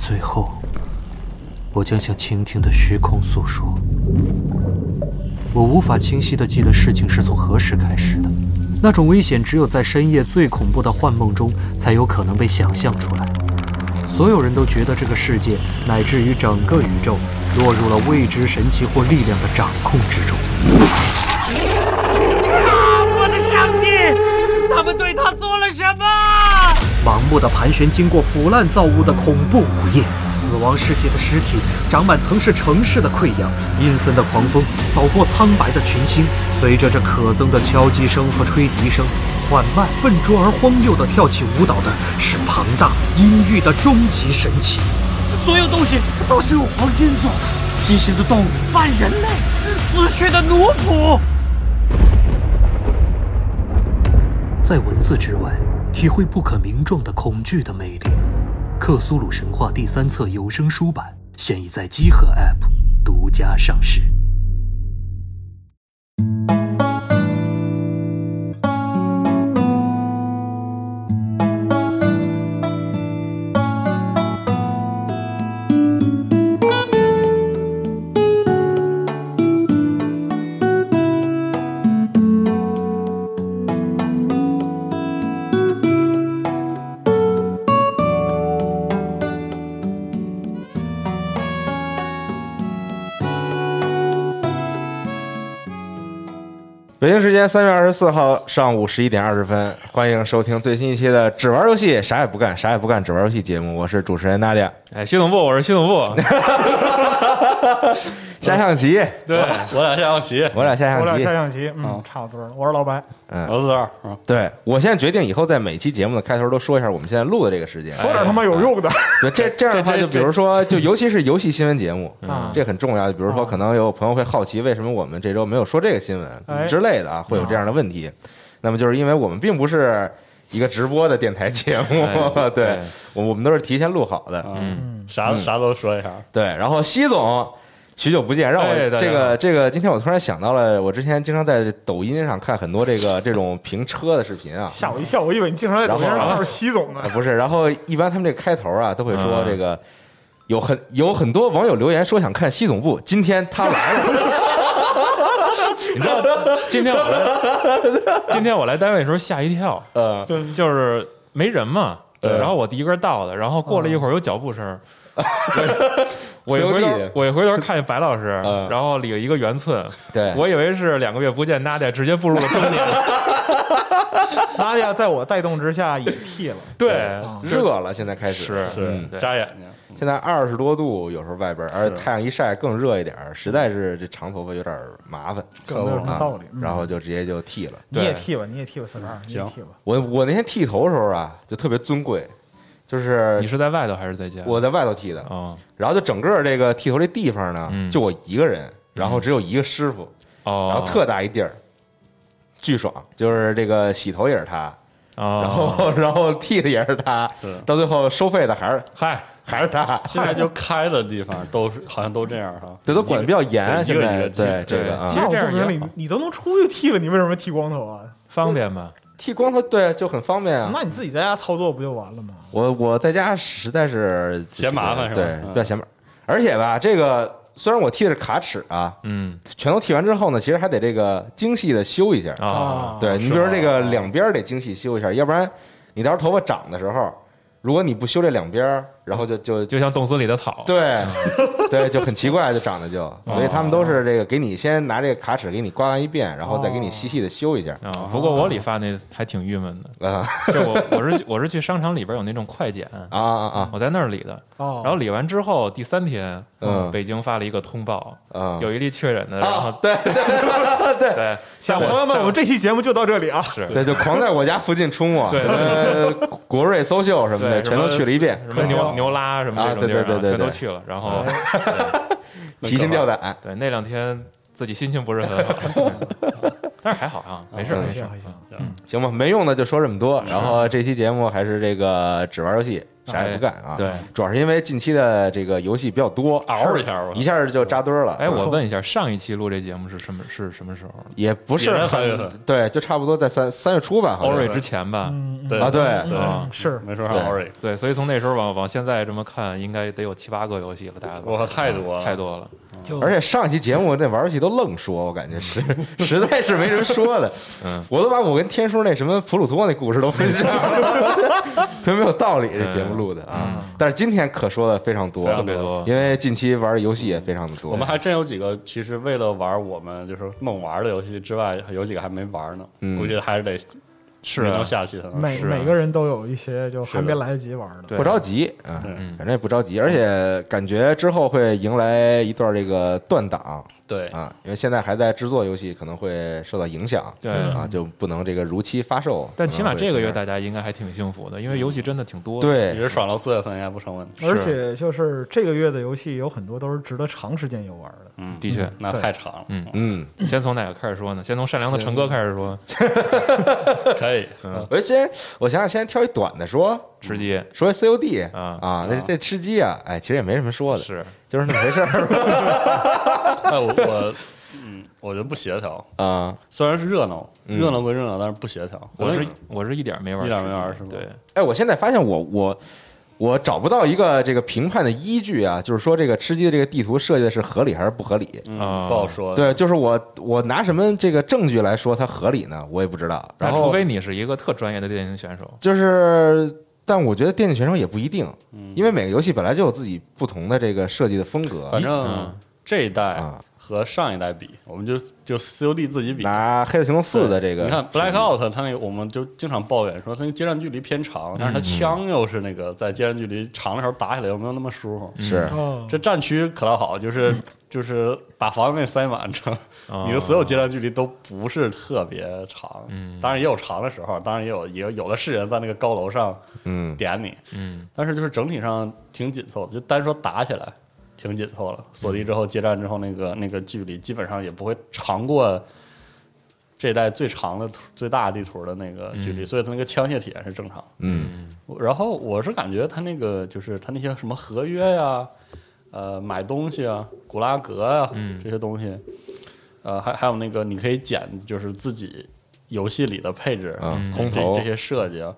最后，我将向倾听的虚空诉说。我无法清晰的记得事情是从何时开始的，那种危险只有在深夜最恐怖的幻梦中才有可能被想象出来。所有人都觉得这个世界乃至于整个宇宙落入了未知神奇或力量的掌控之中。啊我的上帝！他们对他做了什么？盲目的盘旋，经过腐烂造物的恐怖午夜，死亡世界的尸体长满曾是城市的溃疡，阴森的狂风扫过苍白的群星，随着这可憎的敲击声和吹笛声，缓慢、笨拙而荒谬地跳起舞蹈的是庞大阴郁的终极神器。所有东西都是用黄金做的，畸形的动物半人类，死去的奴仆。在文字之外。体会不可名状的恐惧的魅力，《克苏鲁神话》第三册有声书版现已在积禾 App 独家上市。间三月二十四号上午十一点二十分，欢迎收听最新一期的《只玩游戏啥也不干啥也不干只玩游戏》节目，我是主持人娜丽亚。哎，系统部，我是系统部。下象棋，对。我俩下象棋，我俩下象棋。我俩下。象棋，嗯，差不多了。我是老白，嗯，我是四二，嗯。对我现在决定以后在每期节目的开头都说一下我们现在录的这个时间。说点他妈有用的。对，这 这样的话，就比如说，就尤其是游戏新闻节目，啊。这很重要。就比如说，啊。可能有朋友会好奇，为什么我们这周没有说这个新闻哎。之类的啊，会有这样的问题。那么就是因为我们并不是一个直播的电台节目，哎 对。我我们都是提前录好的。嗯，啥啥都说一下，对，然后西总。许久不见，让我这个这个，今天我突然想到了，我之前经常在抖音上看很多这个这种评车的视频啊，吓我一跳，我以为你经常在抖音上看是西总呢啊，。不是，然后一般他们这开头啊，都会说嗯这个有很有很多网友留言说想看西总部，今天他来了，你知道，今天我来，今天我来单位的时候吓一跳，呃，就是没人嘛。对然后我第一个到的，然后过了一会儿有脚步声。我一回头我一回头看见白老师 嗯，然后理了一个圆寸，对，我以为是两个月不见，娜姐直接步入了中年。娜迪亚在我带动之下也剃了，对，热了，现在开始。是是嗯。对扎眼。睛，现在二十多度，有时候外边，而且太阳一晒更热一点儿，实在是这长头发有点麻烦。更没有什么啊道理。嗯。然后就直接就剃了。你也剃吧，你也剃吧，四十二，你也剃吧。我我那天剃头的时候啊，就特别尊贵，就是你是在外头还是在家？我在外头剃的，哦然后就整个这个剃头这地方呢，嗯就我一个人，然后只有一个师傅，哦，然后特大一地儿，巨爽。就是这个洗头也是他，哦，然后然后剃的也是他，到最后收费的还是嗨，还是他。现在就开的地方都是好像都这样哈，对都管的比较严，现在对这个啊其，实这样你，你都能出去剃了，你为什么剃光头啊？方便吧？剃光头对就很方便啊。那你自己在家操作不就完了吗？我我在家实在是嫌麻烦是吧对，嗯比较嫌麻烦。而且吧，这个虽然我剃的是卡尺啊，嗯全都剃完之后呢，其实还得这个精细的修一下。啊，对你比如说这个两边得精细修一下，要不然你到时候头发长的时候，如果你不修这两边儿，然后就就就像冻死里的草。对对，就很奇怪，就长得就，所以他们都是这个给你先拿这个卡尺给你刮完一遍，然后再给你细细的修一下啊，不过我理发那还挺郁闷的，啊就我我是我是去商场里边有那种快剪，啊啊啊我在那儿理的，哦，然后理完之后第三天，嗯北京发了一个通报，啊！有一例确诊的，然后啊，对对对对对，像我朋友们，我们这期节目就到这里啊。是对，就狂在我家附近出没，对国瑞搜秀什么的，全都去了一遍，什么牛牛拉什么这种地儿啊对对对对对全都去了，然后提心吊胆。对那两天自己心情不是很好，但是还好啊，没事嗯没事行吧，没用的就说这么多。然后这期节目还是这个只玩游戏，啥也不干啊。对，主要是因为近期的这个游戏比较多，嗷一下吧一下就扎堆儿了。哎，我问一下，上一期录这节目是什么是什么时候？也不是三很月份对，就差不多在三三月初吧，好像 Ori 之前吧？嗯，对啊，对，对嗯是没说上对所以从那时候往往现在这么看，应该得有七八个游戏了，大家都我靠太多了太多了。而且上一期节目那玩游戏都愣说，我感觉是 实在是没什么说的。嗯，我都把我跟天叔那什么普鲁托那故事都分享了，特别没有道理。这节目录的啊，但是今天可说的非常多，特别多。因为近期玩的游戏也非常的多。我们还真有几个，其实为了玩我们就是梦玩的游戏之外，有几个还没玩呢。嗯。估计还是得是能下去的每每个人都有一些就还没来得及玩的。不着急啊，嗯。反正也不着急，而且感觉之后会迎来一段这个断档对啊，因为现在还在制作游戏，可能会受到影响。对啊，就不能这个如期发售。但起码这个月大家应该还挺幸福的，因为游戏真的挺多的。，对一直爽到四月份应该不成问题。而且就是这个月的游戏有很多都是值得长时间游玩的。嗯，的确。那太长了。嗯嗯，先从哪个开始说呢？先从善良的陈哥开始说。可以。我先我想想，先挑一短的说，吃鸡说 COD 啊啊，那这吃鸡啊，哎，其实也没什么说的，是就是那么回事儿 哎，我我 嗯，我觉得不协调。啊。虽然是热闹，嗯热闹归热闹，但是不协调。我是我是一点没玩，一点没玩是吗对，哎，我现在发现我我我找不到一个这个评判的依据啊，就是说这个吃鸡的这个地图设计的是合理还是不合理？嗯啊不好说。对，就是我我拿什么这个证据来说它合理呢？我也不知道。然后但除非你是一个特专业的电竞选手，就是，但我觉得电竞选手也不一定，因为每个游戏本来就有自己不同的这个设计的风格。反正嗯这一代啊和上一代比，我们就就 COD 自己比。拿《黑色行动四》的这个，你看 Blackout，它那个我们就经常抱怨说它那个接战距离偏长，但是它枪又是那个在接战距离长的时候打起来又没有那么舒服。是哦，这战区可倒好，就是就是把防卫塞满，这哦。你的所有接战距离都不是特别长。嗯。当然也有长的时候，当然也有也有有的是人在那个高楼上嗯。点你，嗯。但是就是整体上挺紧凑的，就单说打起来挺紧凑了。锁地之后接战之后，那个那个距离基本上也不会长过这一代最长的图最大地图的那个距离，所以它那个枪械体验是正常的。嗯。然后我是感觉它那个就是它那些什么合约呀、呃买东西啊、古拉格啊、嗯。这些东西，呃还还有那个你可以捡就是自己游戏里的配置，嗯，这空投。这些设计啊，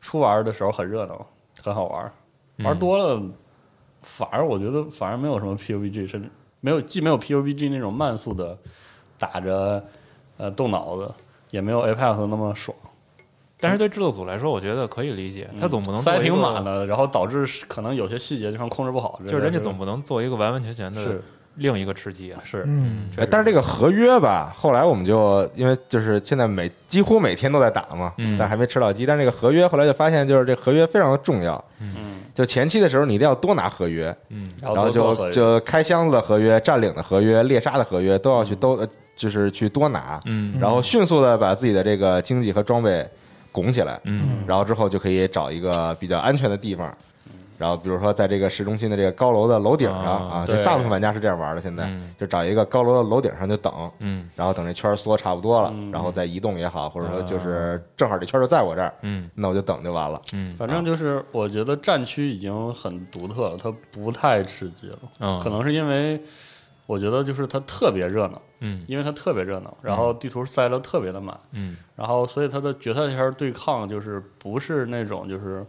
初玩的时候很热闹，很好玩，嗯。玩多了，反而我觉得反而没有什么 PUBG，甚至没有既没有 PUBG 那种慢速的打着呃动脑子，也没有 Apex 那么爽，但是对制作组来说，我觉得可以理解，他总不能嗯塞挺满，的，然后导致可能有些细节地方控制不好，就是人家总不能做一个完完全全的是另一个吃鸡啊。是嗯，哎，但是这个合约吧，后来我们就因为就是现在每几乎每天都在打嘛，嗯但还没吃到鸡。但是这个合约后来就发现，就是这合约非常的重要。嗯，就前期的时候，你一定要多拿合约，嗯然然后就就开箱子的合约、占领的合约、猎杀的合约都要去都呃就是去多拿，嗯然后迅速的把自己的这个经济和装备拱起来，嗯。然后之后就可以找一个比较安全的地方。然后，比如说在这个市中心的这个高楼的楼顶上啊就大部分玩家是这样玩的。现在嗯。就找一个高楼的楼顶上就等，嗯。然后等这圈缩差不多了，嗯。然后再移动也好，或者说就是正好这圈儿就在我这儿，嗯。那我就等就完了。嗯。反正就是我觉得战区已经很独特了，它不太吃鸡了，嗯，可能是因为我觉得就是它特别热闹，嗯。因为它特别热闹，然后地图塞得特别的满，嗯。然后所以它的决赛圈对抗就是不是那种就是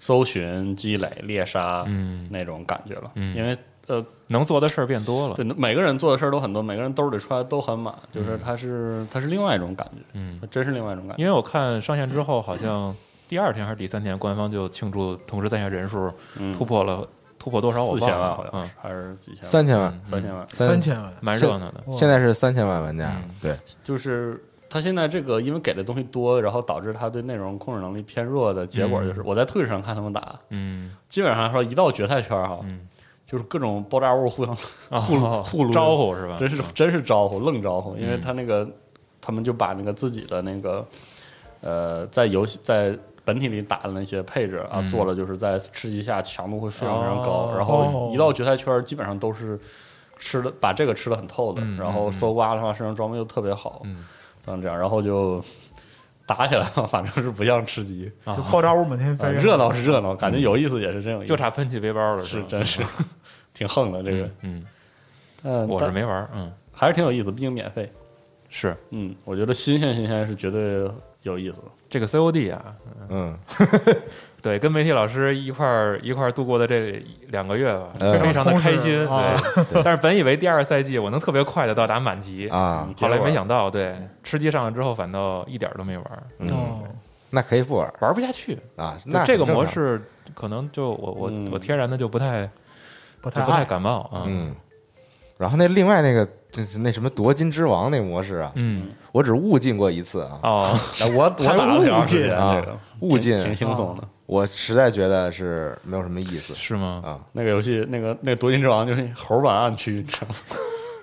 搜寻、积累、猎杀嗯，那种感觉了，嗯。因为呃，能做的事儿变多了。对每个人做的事儿都很多，每个人兜里出来都很满，就是它是它是另外一种感觉，嗯它，真是另外一种感觉。因为我看上线之后，好像第二天还是第三天，官方就庆祝同时在线人数嗯。突破了突破多少？我四千万忘了嗯好像是，还是几千万？三千万，嗯三千万。三千万，蛮热闹的。哇现在是三千万玩家嗯，对，就是他现在这个，因为给的东西多，然后导致他对内容控制能力偏弱的结果，就是我在 Twitch 上看他们打，嗯基本上说一到决赛圈哈，嗯就是各种爆炸物互相啊，互互撸招呼是吧？真是真是招呼，愣招呼，因为嗯他那个他们就把那个自己的那个呃，在游戏在本体里打的那些配置啊，嗯。做了就是在吃鸡下强度会非常非常高，哦。然后一到决赛圈，基本上都是吃的把这个吃的很透的，嗯然后嗯搜刮的话，身上装备又特别好，嗯。像这样，然后就打起来了，反正是不像吃鸡，就爆炸物满天飞，啊热闹是热闹，感觉有意思也是真有意思，就差喷气背包了，是真是 挺横的这个，嗯，嗯，我是没玩，嗯，还是挺有意思，毕竟免费，是。嗯，我觉得新鲜新鲜是绝对有意思的，这个 COD 啊，嗯，对，跟媒体老师一块儿一块儿度过的这两个月吧，嗯非常的开心。但是本以为第二赛季我能特别快的到达满级，啊，后来没想到，对，吃鸡上了之后反倒一点儿都没玩儿，嗯，哦，那可以不玩玩不下去。啊，那这个很正常，模式可能就我我嗯我天然的就不太不太不太爱感冒啊。嗯。然后那另外那个就是那什么夺金之王那模式啊，嗯我只误进过一次啊，哦，哎我 我打了挺长时间啊这个误进挺挺轻松的。我实在觉得是没有什么意思是吗？啊。那个游戏，那个那个夺金之王就是猴版暗区，你知道吗？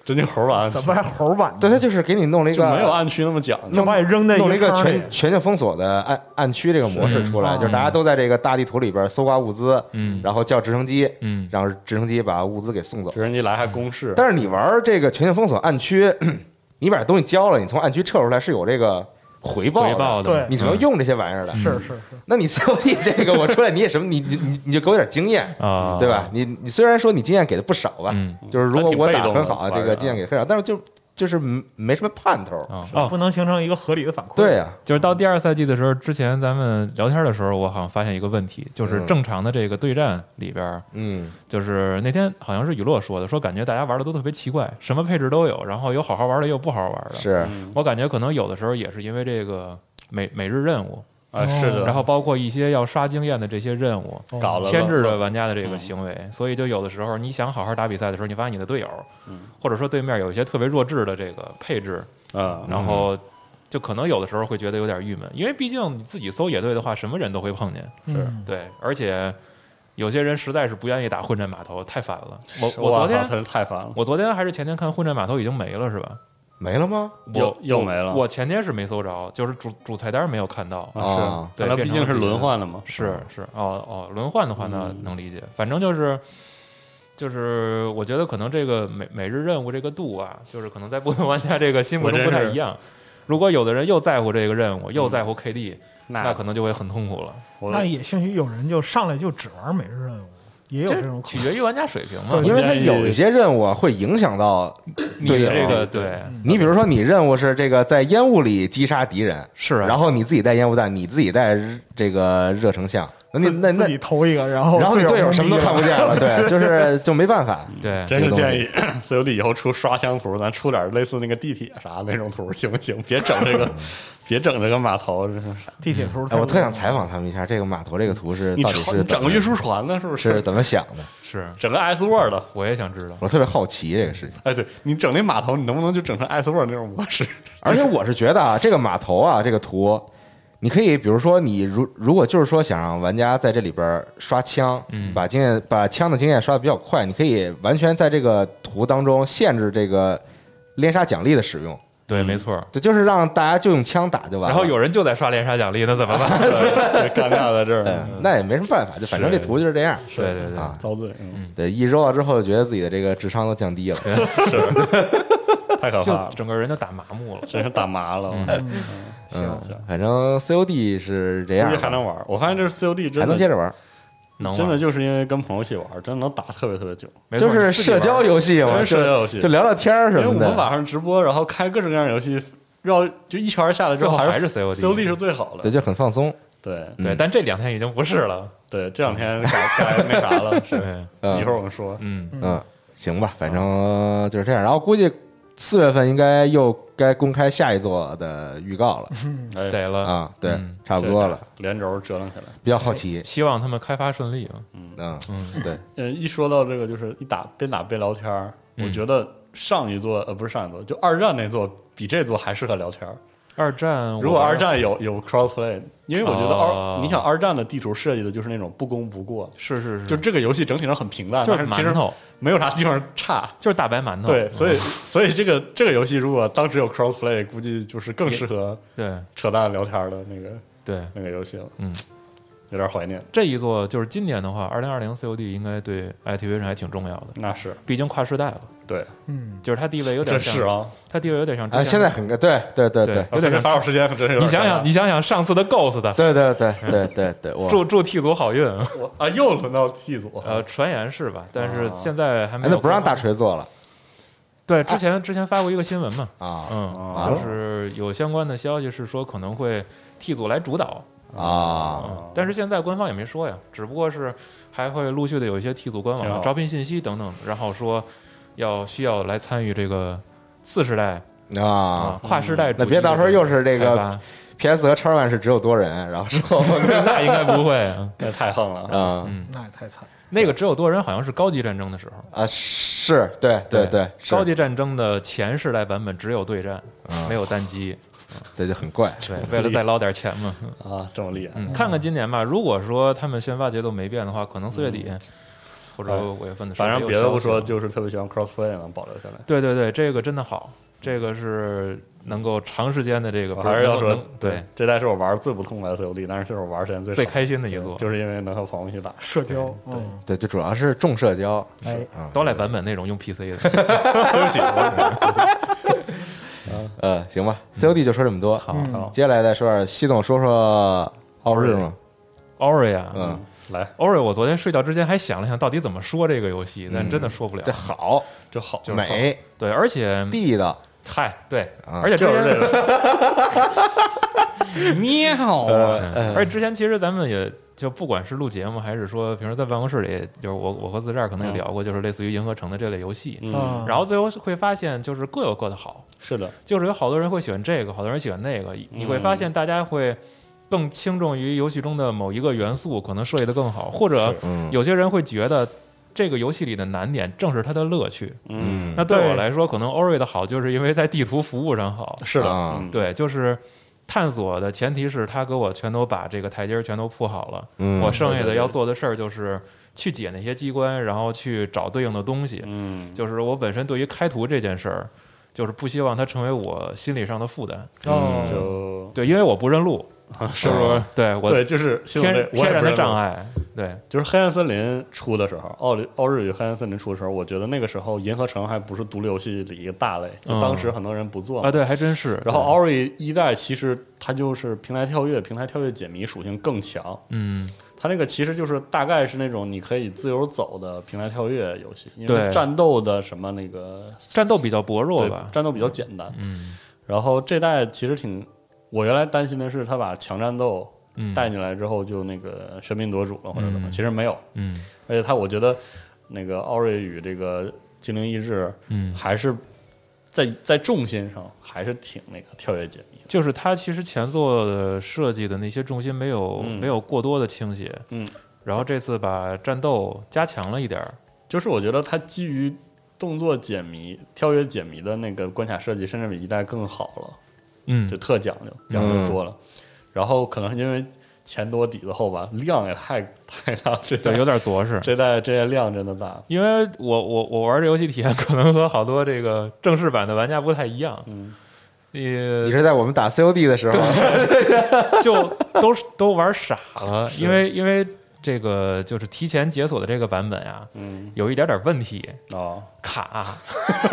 真就猴版怎，么还猴版呢？对，他就是给你弄了一个就没有暗区那么讲究就把你扔在弄了一个全全境封锁的暗暗区这个模式出来，就是大家都在这个大地图里边搜刮物资，嗯然后叫直升机，嗯让直升机把物资给送走直。升机来还公示，但是你玩这个全境封锁暗区，你把东西交了，你从暗区撤出来是有这个回报的，回报的，对。你只能用这些玩意儿的。是是是，那你 COD 这个我出来你也什么，你你你你就给我点经验，啊，对吧？？你你虽然说你经验给的不少吧，嗯。就是如果我打的很好，这个经验给的很少，但是就就是没没什么盼头。啊哦，不能形成一个合理的反馈。对呀，就是到第二赛季的时候，之前咱们聊天的时候，我好像发现一个问题，就是嗯正常的这个对战里边，嗯就是那天好像是雨落说的，说感觉大家玩的都特别奇怪，什么配置都有，然后有好好玩的，也有不好好玩的。是嗯我感觉可能有的时候也是因为这个每每日任务，啊是的，然后包括一些要刷经验的这些任务，哦。搞了牵制着了玩家的这个嗯。行为，所以就有的时候你想好好打比赛的时候，你发现你的队友，嗯。或者说对面有一些特别弱智的这个配置，啊，然后就可能有的时候会觉得有点郁闷，因为毕竟你自己搜野队的话，什么人都会碰见，是对，而且有些人实在是不愿意打混战码头，太烦了。我我昨天太烦了，我昨天还是前天看混战码头已经没了是吧？没了吗？又又没了我前天是没搜着，就是主主菜单没有看到。啊对它毕竟是轮换的嘛，是是哦哦，轮换的话那嗯能理解，反正就是。就是我觉得可能这个每每日任务这个度啊，就是可能在不同玩家这个心目中不太一样。如果有的人又在乎这个任务，又在乎 KD，、那那可能就会很痛苦了。那也兴许有人就上来就只玩每日任务，也有这种。取决于玩家水平嘛。因为它有一些任务啊会影响到你队友这个对你，比如说你任务是这个在烟雾里击杀敌人，是啊，然后你自己带烟雾弹，你自己带这个热成像，那你那那自自己投一个，然后然后你队友什么都看不见。了，对，就是就没办法。对真是建议 COD 以后出刷箱图，咱出点类似那个地铁啥那种图，行不行？别整这个，别整这个码头，这是地铁图，哎，我特想采访他们一下，这个码头这个图是你到底是你整个运输船呢，是不是怎么想的？是，整个 S Word？我也想知道。我特别好奇这个事情。哎，对你整那码头，你能不能就整成 S Word 那种模式？而且我是觉得啊，这个码头啊，这个图，你可以比如说你如如果就是说想让玩家在这里边刷枪，嗯把经验把枪的经验刷的比较快，你可以完全在这个图当中限制这个连杀奖励的使用，对，嗯没错。对就是让大家就用枪打就完了。然后有人就在刷连杀奖励，那怎么办？对尴尬在这 对儿，，那也没什么办法，就反正这图就是这样。对对对，啊，遭罪，嗯，对，一周了之后，觉得自己的这个智商都降低了。太可怕就了，整个人都打麻木了。真是打麻了，嗯嗯嗯，反正 COD 是这样还能玩。我发现这是 COD 还真的能接着玩，能真的就是因为跟朋友一起玩，真的能打特别特别久。没错就是社交游戏嘛，真是社交游戏就就聊聊天儿什么的。因为我们晚上直播，然后开各种各样的游戏，绕就一圈下来之后，还是 COD COD 是最好的对，就很放松。对对，但这两天已经不是了。对，这两天改改那啥了，是对，嗯一会儿我们说。嗯，嗯，行吧，反正就是这样。然后估计四月份应该又该公开下一座的预告了哎，得了。啊，对嗯，差不多了，，连轴折腾起来。比较好奇。希望他们开发顺利啊。嗯，嗯，对，呃，一说到这个，就是一打边打边聊天儿，嗯我觉得上一座呃不是上一座，就二战那座比这座还适合聊天儿。二战，如果二战有有 crossplay，因为我觉得哦二，你想二战的地图设计的就是那种不攻不过，是是是，就这个游戏整体上很平淡，就是馒头，没有啥地方差。就是大白馒头。对，所以嗯所以这个这个游戏如果当时有 crossplay，估计就是更适合对扯淡聊天的那个对，那个游戏了。嗯，有点怀念。这一座就是今年的话，二零二零 COD 应该对 Activision 还挺重要的，那是，毕竟跨时代了。对，嗯，就是他地位有点像，是啊。他地位有点像之啊，前现在很对对对对有点像发手时间可真是有你想想，你想想上次的 Ghost 的对对对对对对，我 祝祝 T 组好运，我啊，又轮到 T 组，呃，传言是吧？但是啊现在还没。那不让大。锤做了对，之前之前发过一个新闻嘛，啊嗯，啊就是有相关的消息是说可能会 T 组来主导，啊嗯，但是现在官方也没说呀，只不过是还会陆续的有一些 T 组官网招聘信息等等，然后说要需要来参与这个次世代啊！跨世代那别到时候又是这个 PS 和叉 One 是只有多人，然后说 那应该不会啊。那太横了。啊嗯，那也太惨。那个只有多人好像是高级战争的时候，啊是，对对对，是高级战争的前世代版本只有对战，啊没有单机。这就很怪对，为了再捞点钱嘛。啊，这么厉害，嗯，看看今年吧。如果说他们宣发节奏没变的话，可能四月底或者哎五月份的时候反。正别的不说，就是特别希望 crossplay 能保留下来。对对对，这个真的好，这个是能够长时间的这个，我还是要说，对，这代是我玩最不痛快的 COD，但是这是我玩时间最最开心的一座。就是因为能和朋友一起打。社交，嗯，对，就主要是重社交哎，啊。刀来版本那种用 PC 的，对不起，呃，行吧，COD 就说这么多。好嗯好接下来再说点系统说说奥日嘛，Ori 啊嗯，来，Ori，我昨天睡觉之前还想了想，到底怎么说这个游戏，但真的说不了。这。好这好，就是美。对，而且地道，嗨，对，啊而且之前就是这个。喵，嗯。而且之前其实咱们也就不管是录节目，还是说平时在办公室里，就是我我和自这儿可能也聊过，就是类似于银河城的这类游戏。嗯，嗯，然后最后会发现，就是各有各的好，是的，就是有好多人会喜欢这个，好多人喜欢那个，你会发现大家会更轻重于游戏中的某一个元素，可能设计的更好，或者有些人会觉得这个游戏里的难点正是它的乐趣。嗯，那对我来说，可能 Ori 的好，就是因为在地图服务上好。是的，啊。嗯，对，就是探索的前提是他给我全都把这个台阶儿全都铺好了，嗯。我剩下的要做的事儿就是去解那些机关，然后去找对应的东西。嗯，就是我本身对于开图这件事儿，就是不希望它成为我心理上的负担。哦，就对，因为我不认路，是是不是？对我对，就是天然的。障碍。对，就是黑暗森林出的时候，奥利奥日与黑暗森林出的时候，我觉得那个时候银河城还不是独立游戏里一个大类，就嗯当时很多人不做嘛啊，对，还真是。然后 Ori 一代其实它就是平台跳跃，平台跳跃解谜属性更强。嗯，它那个其实就是大概是那种你可以自由走的平台跳跃游戏，因为战斗的什么那个战斗比较薄弱吧？战斗比较简单。嗯然后这代其实挺，我原来担心的是他把强战斗嗯，带进来之后就那个喧宾夺主了或者怎么，嗯其实没有。嗯而且他我觉得那个奥瑞与这个精灵意志嗯，还是在在重心上还是挺那个跳跃解谜。就是他其实前作的设计的那些重心没有、嗯没有过多的倾斜。嗯，然后这次把战斗加强了一点儿。就是我觉得他基于动作解谜、跳跃解谜的那个关卡设计，甚至比一代更好了，嗯就特讲究，讲究多了。然后可能是因为钱多底子厚吧，量也太太大，这代对，有点着实。这代这代量真的大。因为我我我玩这游戏体验可能和好多这个正式版的玩家不太一样，嗯，你你是在我们打 COD 的时候，就都都玩傻了，因为因为这个就是提前解锁的这个版本啊，嗯。有一点点问题，哦，卡。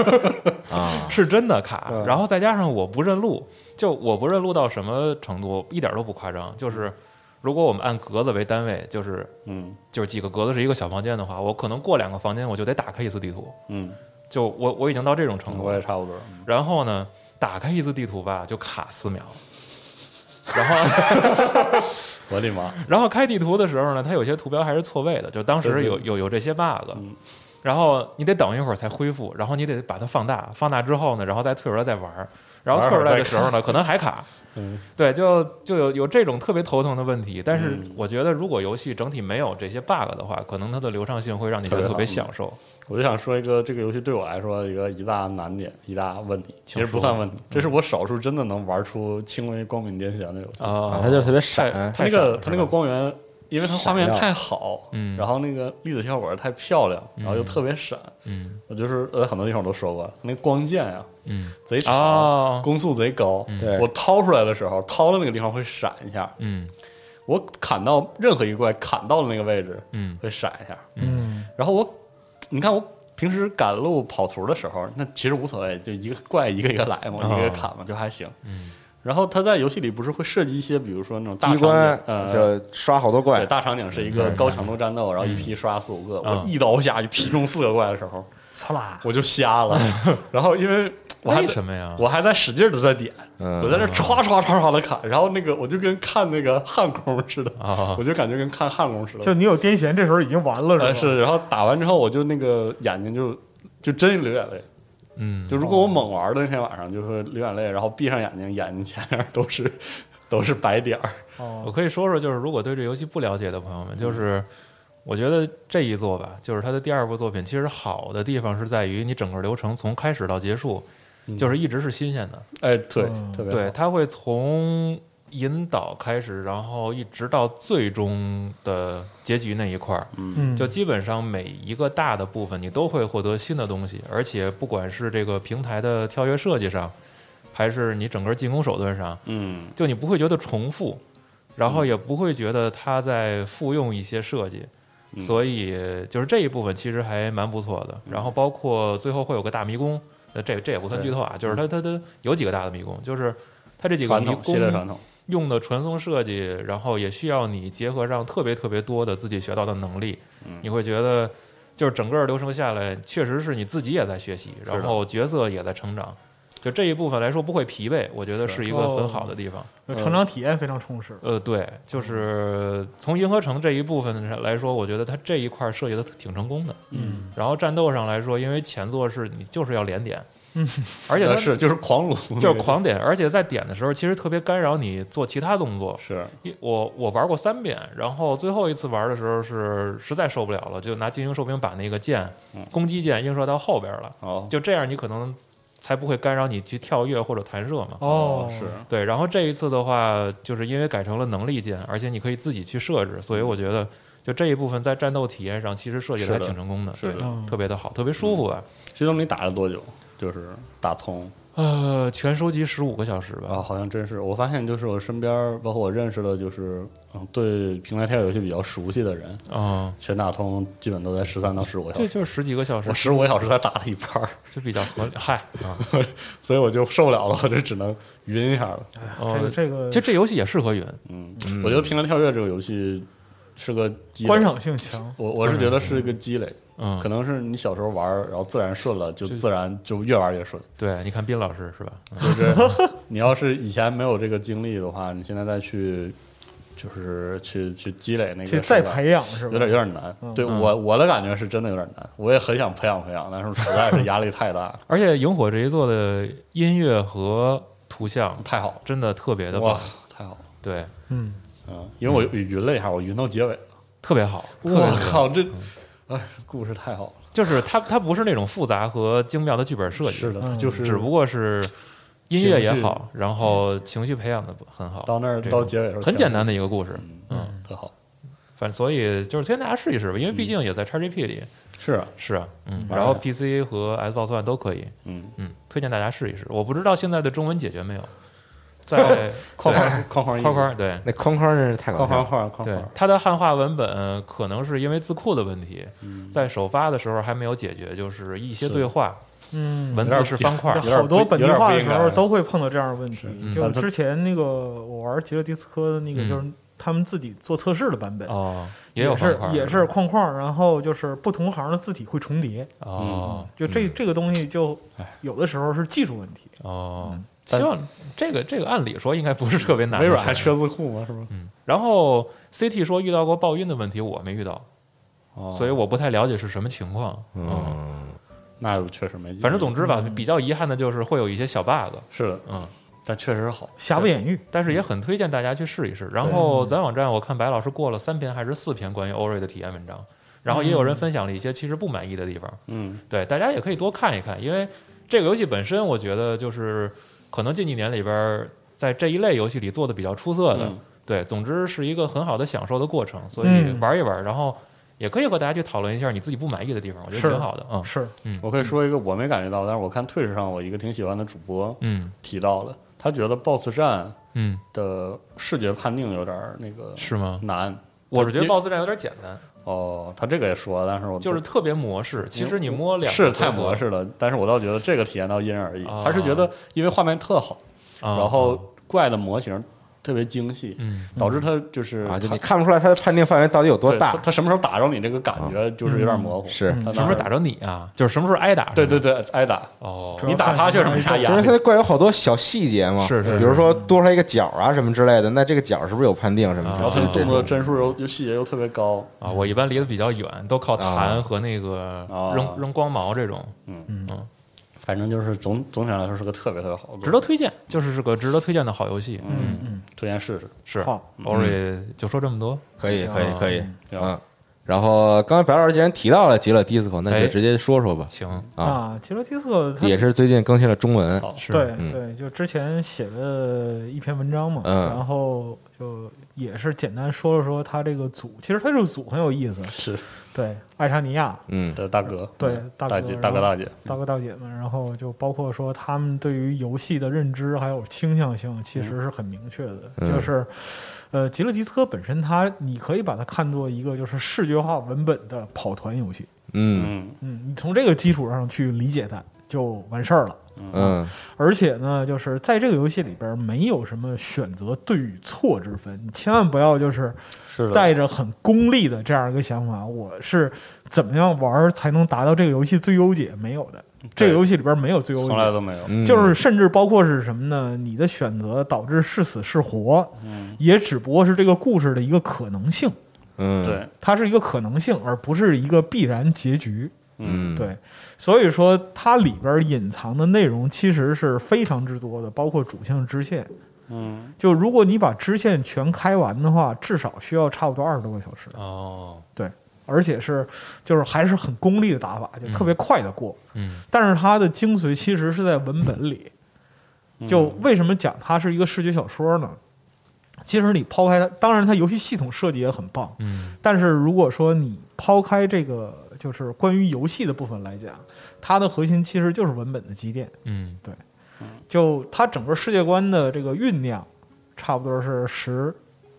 啊，是真的卡嗯，然后再加上我不认路，就我不认路到什么程度，一点都不夸张，就是如果我们按格子为单位，就是嗯。就是几个格子是一个小房间的话，我可能过两个房间我就得打开一次地图，嗯，就我我已经到这种程度。我也差不多。然后呢，打开一次地图吧，就卡四秒。然后，我的妈！然后开地图的时候呢，它有些图标还是错位的，就当时有有有这些 bug，嗯。然后你得等一会儿才恢复，然后你得把它放大，放大之后呢，然后再退出来再玩儿，然后退出来的时候呢，可能还卡，嗯。对，就就有有这种特别头疼的问题。但是嗯。我觉得，如果游戏整体没有这些 bug 的话，可能它的流畅性会让你觉得特别享受。我就想说一个这个游戏对我来说一个一大难点、一大问题，其实不算问题，这是我少数真的能玩出轻微光敏癫痫的游戏。啊它就是特别太闪，它那个它那个光源，因为它画面太好，嗯。然后那个粒子效果太漂亮，然后又嗯特别闪，嗯。我就是呃很多地方都说过，那光剑呀嗯。贼长，哦。攻速贼高，对。我掏出来的时候，掏的那个地方会闪一下，嗯。我砍到任何一个怪砍到的那个位置嗯。会闪一下，嗯，然后我，你看我平时赶路跑图的时候，那其实无所谓，就一个怪一个一个来嘛，哦。一个一个砍嘛，就还行。嗯然后他在游戏里不是会设计一些，比如说那种大机关场景呃，就刷好多怪对，，大场景是一个嗯高强度战斗，然后一批刷四五个，嗯我一刀下去劈中四个怪的时候，呲 啦，我就瞎了。然后因为我还为在什么呀？我还在使劲的在点，嗯我在那唰唰唰唰的砍，然后那个我就跟看那个焊工似的，啊我就感觉跟看焊工似的。就你有癫痫，这时候已经完了，呃是吧？是，然后打完之后我就那个眼睛就就真流眼泪。嗯，就如果我猛玩的那天晚上，就会流眼泪，然后闭上眼睛，眼睛前面都是 都是白点儿。哦。我可以说说，就是如果对这游戏不了解的朋友们，嗯。就是我觉得这一作吧，就是它的第二部作品，其实好的地方是在于你整个流程从开始到结束，就是一直是新鲜的。哎，对，特别好。它会从引导开始，然后一直到最终的结局那一块儿，嗯，就基本上每一个大的部分，你都会获得新的东西，而且不管是这个平台的跳跃设计上，还是你整个进攻手段上，嗯。就你不会觉得重复，然后也不会觉得它在复用一些设计，嗯。所以就是这一部分其实还蛮不错的。然后包括最后会有个大迷宫，呃，这这也不算剧透啊，就是它它它有几个大的迷宫，就是它这几个迷传统系列传宫统，用的传送设计，然后也需要你结合上特别特别多的自己学到的能力，嗯你会觉得就是整个流程下来，确实是你自己也在学习，然后角色也在成长。就这一部分来说不会疲惫，我觉得是是一个很好的地方。成长体验非常充实。呃，对，就是从银河城这一部分上来说，我觉得它这一块儿设计的挺成功的。嗯，然后战斗上来说，因为前作是你就是要连点，嗯，而且 是就是狂撸，就是狂点，而且在点的时候其实特别干扰你做其他动作。是我我玩过三遍，然后最后一次玩的时候是实在受不了了，就拿精英兽兵把那个剑嗯攻击键映射到后边了，哦就这样你可能才不会干扰你去跳跃或者弹射嘛。哦，是对，然后这一次的话，就是因为改成了能力键，而且你可以自己去设置，所以我觉得就这一部分在战斗体验上其实设计的还挺成功的，对是特别的好，特别舒服吧。西东你打了多久？就是打通呃，全收集十五个小时吧。啊，好像真是。我发现就是我身边，包括我认识的，就是嗯，对平台跳跃游戏比较熟悉的人，啊、全打通基本都在十三到十五个小时。这就是十几个小时我，十五个小时才打了一半儿，就比较合理。嗨啊，所以我就受不了了，我就只能晕一下了。哦这个这个其实这游戏也适合晕，嗯，嗯我觉得平台跳跃这个游戏是个积累观，赏性强。我我是觉得是一个积累，嗯，可能是你小时候玩儿，然后自然顺了，就就自然就越玩越顺。对，你看斌老师是吧？嗯就是你要是以前没有这个经历的话，你现在再去就是去去积累那个再培养是吧？有点有点难。嗯对嗯我我的感觉是真的有点难，我也很想培养培养，但是实在是压力太大，而且萤火这一座的音乐和图像太好，真的特别的哇棒，，太好了。对，嗯，嗯，因为我云了一下，我云到结尾了。特别好。我靠，这嗯哎，故事太好了。就是它它不是那种复杂和精妙的剧本设计，是的，就是只不过是音乐也好，然后情绪培养的很好，到那儿这到结尾的时候很简单的，一个故事。嗯嗯，特好。反正所以就是推荐大家试一试吧，因为毕竟也在 XGP 里。是啊，是啊，嗯，然后 PC 和 Xbox One 都可以，嗯，嗯，推荐大家试一试。我不知道现在的中文解决没有，在框框框框框框对那框框真是太搞框框笑了。框框框框，，它的汉化文本可能是因为字库的问题，嗯在首发的时候还没有解决，就是一些对话嗯，文字是方块儿好多本地化的时候都会碰到这样的问题。嗯就之前那个我玩极乐迪斯科的那个，嗯就是他们自己做测试的版本，哦，也有是也是框框，然后就是不同行的字体会重叠，哦，就这这个东西就哎有的时候是技术问题。哦，但希望这个这个按理说应该不是特别难微软还缺字库吗？是吧？嗯，然后 CT 说遇到过爆音的问题，我没遇到，哦所以我不太了解是什么情况。嗯，嗯，那确实没。反正总之吧，嗯比较遗憾的就是会有一些小 bug。是的，嗯，但确实好。瑕不掩瑜，但是也很推荐大家去试一试。然后咱网站我看白老师过了三篇还是四篇关于欧瑞的体验文章，然后也有人分享了一些其实不满意的地方。嗯，对，大家也可以多看一看，因为这个游戏本身，我觉得就是可能近几年里边在这一类游戏里做的比较出色的。嗯对，总之是一个很好的享受的过程，所以嗯玩一玩，然后也可以和大家去讨论一下你自己不满意的地方，我觉得挺好的。嗯是我可以说一个我没感觉到，但是我看 Twitch 上我一个挺喜欢的主播嗯提到了，他觉得 BOSS 战嗯，的视觉判定有点那个是吗？难。我是觉得 BOSS 战有点简单。哦，他这个也说，但是我就是特别模式。其实你摸两个是太模式了，但是我倒觉得这个体验到因人而异。啊他是觉得因为画面特好，啊然后怪的模型特别精细，嗯导致他就是啊，就你看不出来他的判定范围到底有多大。他什么时候打着你这个感觉就是有点模糊。是他什么时候打着你啊？就是什么时候挨打？对对对，挨打，哦，你打他确实没啥压力因为它。怪有好多小细节嘛，是是比如说多出来一个角啊什么之类的，那这个角是不是有判定什么之然后他？动作帧数又又细节又特别高，啊，我一般离得比较远，都靠弹和那个啊扔扔光毛这种，反正就是总总体上来说是个特别特别好的，值得推荐，就是是个值得推荐的好游戏。嗯嗯，推荐试试。是好，，Ori 就说这么多。可以可以可以，嗯。然后刚才白老师既然提到了极乐迪斯科，那哎就直接说说吧。行，啊，啊，吉罗迪斯科它也是最近更新了中文，对对，就之前写了一篇文章嘛，嗯。然后就也是简单说了说他这个组，其实他这个组很有意思，是对，爱沙尼亚嗯的大哥，对嗯大哥大姐大哥大姐，大哥大姐们，然后就包括说他们对于游戏的认知还有倾向性，其实是很明确的，嗯就是。呃，吉勒迪斯科本身它，你可以把它看作一个就是视觉化文本的跑团游戏。嗯嗯嗯，你从这个基础上去理解它就完事儿了。嗯而且呢，就是在这个游戏里边没有什么选择对与错之分，你千万不要就是是的，带着很功利的这样一个想法，我是怎么样玩儿才能达到这个游戏最优解？没有的，这个游戏里边没有最优解，从来都没有。嗯，就是甚至包括是什么呢？你的选择导致是死是活，嗯，也只不过是这个故事的一个可能性，嗯。对，它是一个可能性，而不是一个必然结局。嗯。对，所以说它里边隐藏的内容其实是非常之多的，包括主线支线。嗯。就如果你把支线全开完的话，至少需要差不多二十多个小时，哦，对而且是就是还是很功利的打法，就特别快的过。嗯。但是它的精髓其实是在文本里。就为什么讲它是一个视觉小说呢？其实你抛开它，当然它游戏系统设计也很棒，嗯。但是如果说你抛开这个就是关于游戏的部分来讲，它的核心其实就是文本的积淀。嗯就他整个世界观的这个酝酿，差不多是十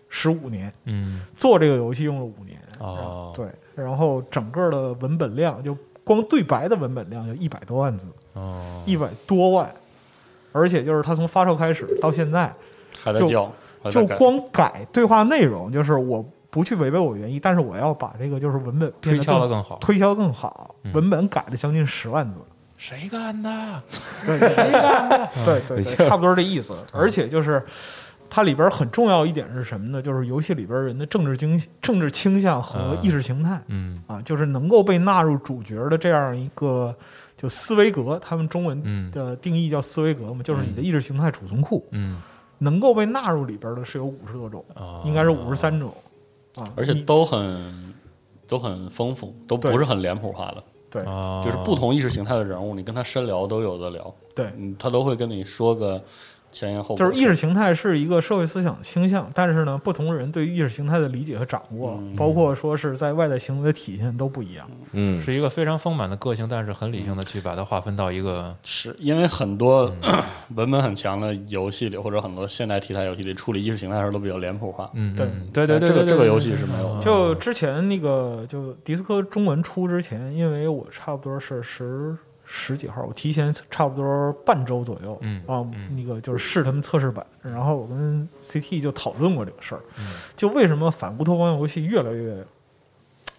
十五年，嗯。做这个游戏用了五年。哦。对，然后整个的文本量就光对白的文本量就一百多万字，哦，一百多万，而且就是他从发售开始到现在，就还在就光改对话内容，就是我不去违背我原意，但是我要把这个就是文本推销的更好。推销更好，嗯。文本改了将近十万字。谁干的？对对对对对，差不多这意思。而且就是它里边很重要一点是什么呢？就是游戏里边人的政治经政治倾向和意识形态。嗯。啊，就是能够被纳入主角的这样一个就思维格，他们中文嗯。的定义叫思维格嘛，就是你的意识形态储存库嗯，能够被纳入里边的是有五十多种，哦。应该是五十三种。啊，而且都很都很丰富，都不是很脸谱化的，对。哦。就是不同意识形态的人物，你跟他深聊都有的聊，对。嗯，他都会跟你说个前因后果，就是意识形态是一个社会思想倾向，但是呢，不同人对于意识形态的理解和掌握，嗯。包括说是在外在行为的体现都不一样。嗯。是一个非常丰满的个性，但是很理性的去把它划分到一个是因为很多 文本很强的游戏里，或者很多现代题材游戏里处理意识形态的时候都比较脸谱化，嗯，对。嗯。对对对，这个这个游戏是没有的。就之前那个，就迪斯科中文出之前，因为我差不多是十十几号，我提前差不多半周左右，嗯啊，那个就是试他们测试版，然后我跟 CT 就讨论过这个事儿，嗯就为什么反乌托邦游戏越来越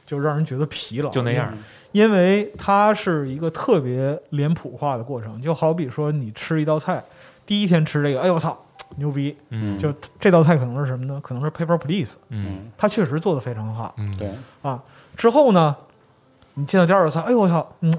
就让人觉得疲劳，就那样，因为它是一个特别脸谱化的过程，就好比说你吃一道菜，第一天吃这个，哎呦我操，牛逼！嗯就这道菜可能是什么呢？可能是 Paper Please，嗯它确实做的非常好嗯，对，啊。之后呢，你见到第二道菜，哎呦我操，嗯，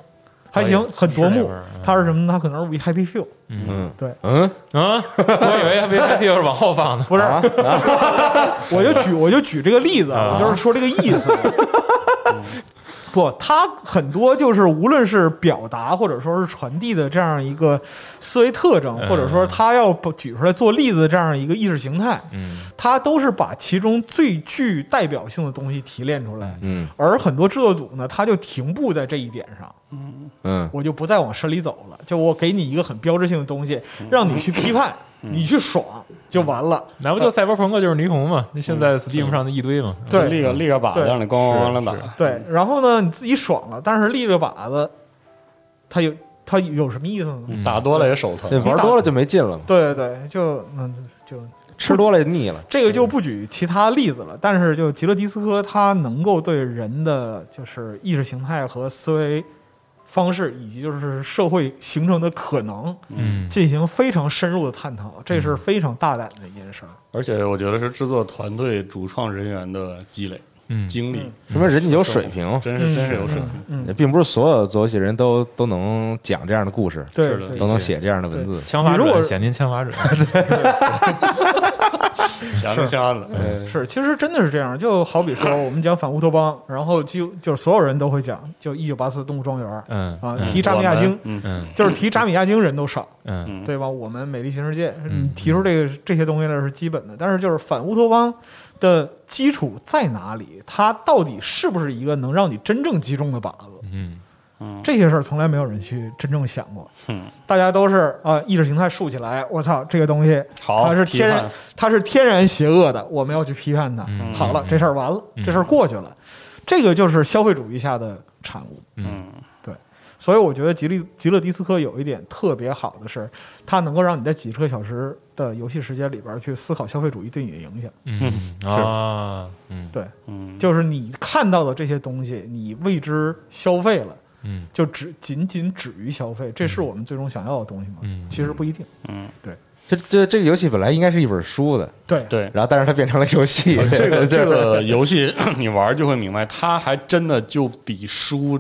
还行，很夺目。是那味儿。嗯。它是什么呢？它可能是 We Happy Few，嗯。嗯。对，嗯？啊，我以为 Happy Few 是往后放的，不是，我就举我就举这个例子，啊。我就是说这个意思。不，他很多就是无论是表达或者说是传递的这样一个思维特征，嗯。或者说他要不举出来做例子的这样一个意识形态，嗯。他都是把其中最具代表性的东西提炼出来。嗯。而很多制作组呢，他就停步在这一点上，嗯。我就不再往深里走了，就我给你一个很标志性的东西，让你去批判，你去爽就完了。那不就赛博朋克就是霓虹嘛？那现在 Steam 上的一堆嘛。对立个立个靶子对让你咣咣咣的打，对，然后呢，你自己爽了，但是立个靶子，它有它有什么意思呢？嗯打多了也手疼。玩多了就没劲了嘛，对对对，就嗯就吃多了就腻了。这个就不举其他例子了，但是就吉勒迪斯科，它能够对人的就是意识形态和思维方式，以及就是社会形成的可能嗯。进行非常深入的探讨，这是非常大胆的一件事儿。而且我觉得是制作团队主创人员的积累。嗯经历，说明人家有水平，真是真是有水平。并不是所有做游戏人都都能讲这样的故事，对是的都能写这样的文字。枪法你如果准，显您枪法准。想着想着，嗯是，其实真的是这样。就好比说，我们讲反乌托邦，然后就就是所有人都会讲，就一九八四动物庄园嗯啊，嗯提扎米亚京，嗯嗯就是提扎米亚京人都少，嗯嗯，对吧？我们美丽新世界，嗯提出这个这些东西呢是基本的，但是就是反乌托邦的基础在哪里？它到底是不是一个能让你真正击中的靶子？嗯这些事儿从来没有人去真正想过。嗯，大家都是啊、意识形态竖起来，我操，这个东西好，它是天然，它是天然邪恶的，我们要去批判它。嗯好了，这事儿完了，这事儿过去了，这个就是消费主义下的产物。嗯所以我觉得极力极乐迪斯科有一点特别好的是，它能够让你在几十个小时的游戏时间里边去思考消费主义对你的影响。嗯啊嗯。对，嗯，就是你看到的这些东西，你为之消费了，嗯。就只仅仅止于消费，这是我们最终想要的东西吗？嗯。其实不一定。嗯，对。这这这个游戏本来应该是一本书的，对。对。然后但是它变成了游戏。呃这个这个 游戏 你玩就会明白，它还真的就比书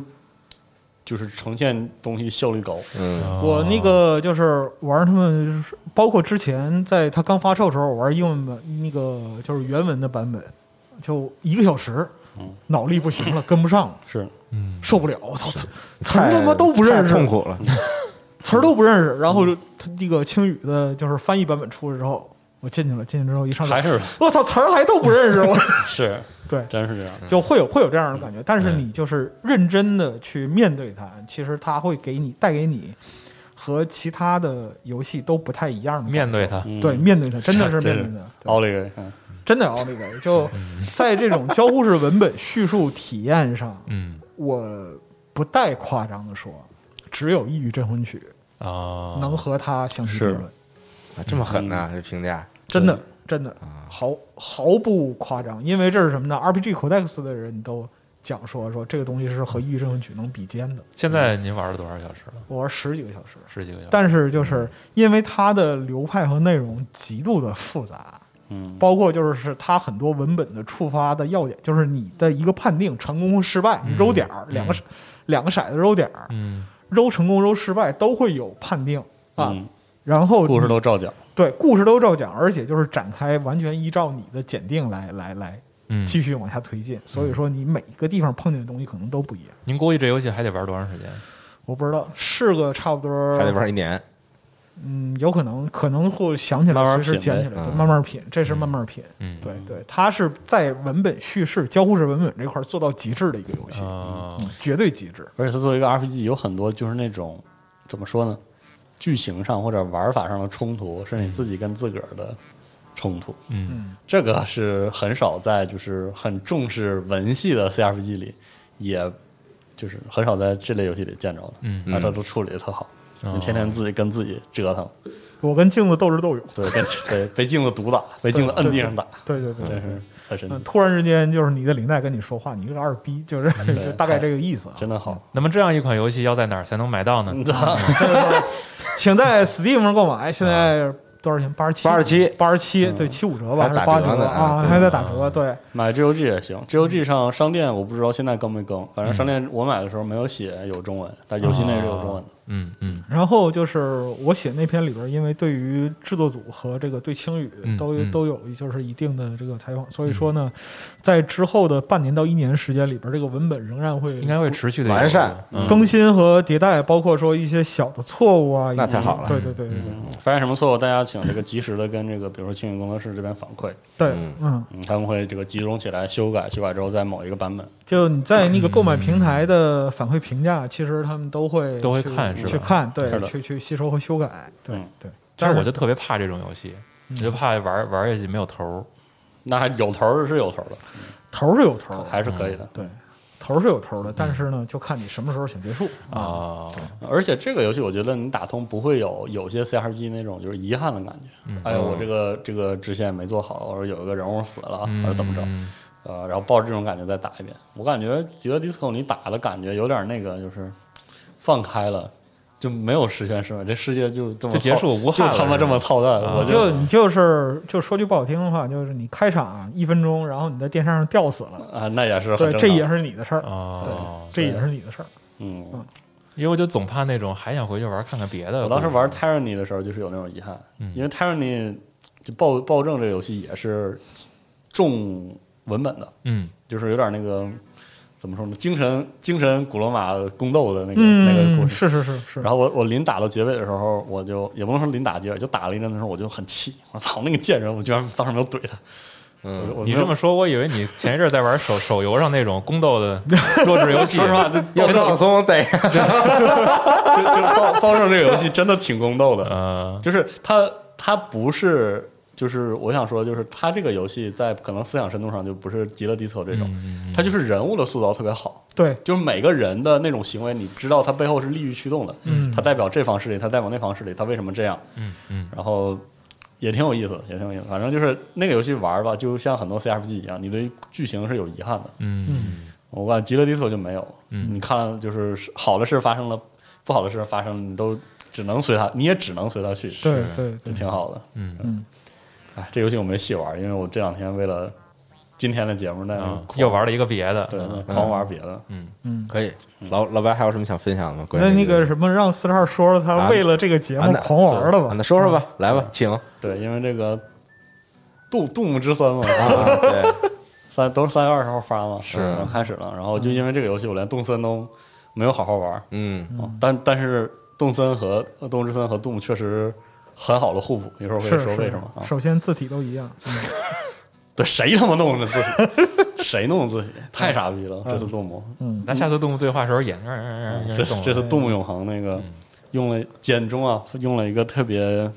就是呈现东西效率高。嗯我那个就是玩他们，包括之前在它刚发售的时候，我玩英文版那个就是原文的版本，就一个小时，脑力不行了，跟不上了，是，嗯受不了，我操，词儿他妈都不认识，痛苦了。词儿都不认识。然后他那个青语的就是翻译版本出来之后，我进去了，进去之后一上来，还是我操，词儿还都不认识，我 是，对。真是这样。就会有会有这样的感觉，但是嗯。你就是认真的去面对它，其实它会给你带给你和其他的游戏都不太一样的感觉。面对它，嗯。对，面对它，真的是 面对它，奥利给，嗯。真的奥利给。就在这种交互式文本叙述体验上，嗯。我不带夸张的说，只有《异域镇魂曲啊》能和它相提并论，啊这么狠呐，这评价。真的真的毫毫不夸张。因为这是什么呢？RPG Codex 的人都讲说说这个东西是和《异域镇魂曲》能比肩的。现在您玩了多少小时了？我玩十几个小时，十几个小时。但是就是因为它的流派和内容极度的复杂，嗯包括就是它很多文本的触发的要点，就是你的一个判定成功和失败，你揉点儿，两个两个骰子揉点儿，嗯揉成功揉失败都会有判定啊。嗯，然后故事都照讲。对故事都照讲，而且就是展开完全依照你的检定来来来嗯，继续往下推进，所以说你每一个地方碰见的东西可能都不一样。您估计这游戏还得玩多长时间？我不知道。是个差不多还得玩一年，嗯，有可能。可能会想起来，慢慢随时捡起来，慢慢品，这是慢慢品。嗯，对对，它是在文本叙事、交互式文本这块做到极致的一个游戏，绝对极致。而且它作为一个 RPG，有很多就是那种怎么说呢，剧情上或者玩法上的冲突，是你自己跟自个儿的冲突。嗯嗯，这个是很少在就是很重视文戏的 CRPG 里，也就是很少在这类游戏里见着的。嗯而它都处理的特好，哦你天天自己跟自己折腾，我跟镜子斗智斗勇。对，跟对被镜子毒打，被镜子摁地上打，对对对对真是很神嗯，奇，突然之间就是你的领带跟你说话，你一个二逼，就是大概这个意思啊。真的好。那么这样一款游戏要在哪儿才能买到呢？请在 Steam 上购买，现在多少钱？八十七，八十七八十七，对，七五折吧，还八折呢啊？对还在打折，对。买 GOG 也行，GOG 上商店我不知道现在更没更，反正商店我买的时候没有写有中文，但游戏内是有中文的。嗯嗯。然后就是我写那篇里边，因为对于制作组和这个对青宇嗯都、嗯。都有就是一定的这个采访，所以说呢，在之后的半年到一年时间里边，这个文本仍然会应该会持续的完善更新和迭代，包括说一些小的错误啊，那太好了。对对对对对、发现什么错误，大家请这个及时的跟这个比如说青云工作室这边反馈，对，嗯。他们会这个集中起来修改，修改之后在某一个版本，就你在那个购买平台的反馈评价，其实他们都会都会去看是吧去看，对去去吸收和修改，对嗯对。但是我就特别怕这种游戏，我就怕玩玩下去没有头儿。那还有头儿是有头儿的，头儿是有头儿的，还是可以的。对，头儿是有头儿的，但是呢，就看你什么时候想结束啊。啊，而且这个游戏，我觉得你打通不会有有些 CRPG 那种就是遗憾的感觉。哎呦，我这个这个支线没做好，或者有一个人物死了，或者怎么着，嗯呃，然后抱着这种感觉再打一遍。我感觉《极乐 DISCO》你打的感觉有点那个，就是放开了，就没有十全十美，这世界就这么就结束无憾了就他妈这么操蛋，啊我就你就是就说句不好听的话，就是你开场一分钟，然后你在电扇上吊死了，啊，那也是很对，这也是你的事儿，哦，这也是你的事儿。嗯。因为我就总怕那种还想回去玩看看别的。我当时玩 Tyranny 的时候，就是有那种遗憾，嗯因为 Tyranny 就暴暴政这个游戏也是重文本的，嗯就是有点那个怎么说呢，精神精神古罗马宫斗的那个、那个嗯，故事。是是是是。然后我我临打到结尾的时候，我就也不能说临打结尾，就打了一阵的时候，我就很气，我操，那个贱人，我居然当时没有怼他。嗯你这么说，我以为你前一阵在玩手手游上那种宫斗的弱智游戏。说实话，就要放松得就就暴暴政这个游戏真的挺宫斗的，呃，就是它它不是，就是我想说，就是它这个游戏在可能思想深度上就不是极乐迪斯科这种，嗯它就是人物的塑造特别好，对，就是每个人的那种行为，你知道他背后是利益驱动的，嗯。他代表这方势力，他代表那方势力，他为什么这样，嗯嗯。然后也挺有意思的，也挺有意思。反正就是那个游戏玩吧，就像很多 CRPG 一样，你对剧情是有遗憾的。嗯。我感觉极乐迪斯科就没有，嗯。你看了就是好的事发生了，不好的事发生了，你都只能随他，你也只能随他去，对对就对，挺好的。嗯。嗯，哎，这游戏我没细玩，因为我这两天为了今天的节目，在那啊狂又玩了一个别的。对嗯狂玩别的。嗯嗯。可以。老老白还有什么想分享的吗？关于那那个什么，让四十二说说他啊为了这个节目狂玩的啊吧？那说说吧，来吧，请对，因为这个杜杜牧之森嘛，啊，对，三都是三月二十号发嘛，是开始了，然后就因为这个游戏，我连动森都没有好好玩。嗯嗯但但是动森和呃动物之森和杜牧确实很好的互补，一会儿会是说为什么啊？首先字体都一样，嗯 对，谁他妈弄的字体？谁弄的字体？太傻逼了！这次杜牧，嗯，那下次动物对话的时候眼睛这次这次杜牧永恒那个用了简中啊，用了一个特别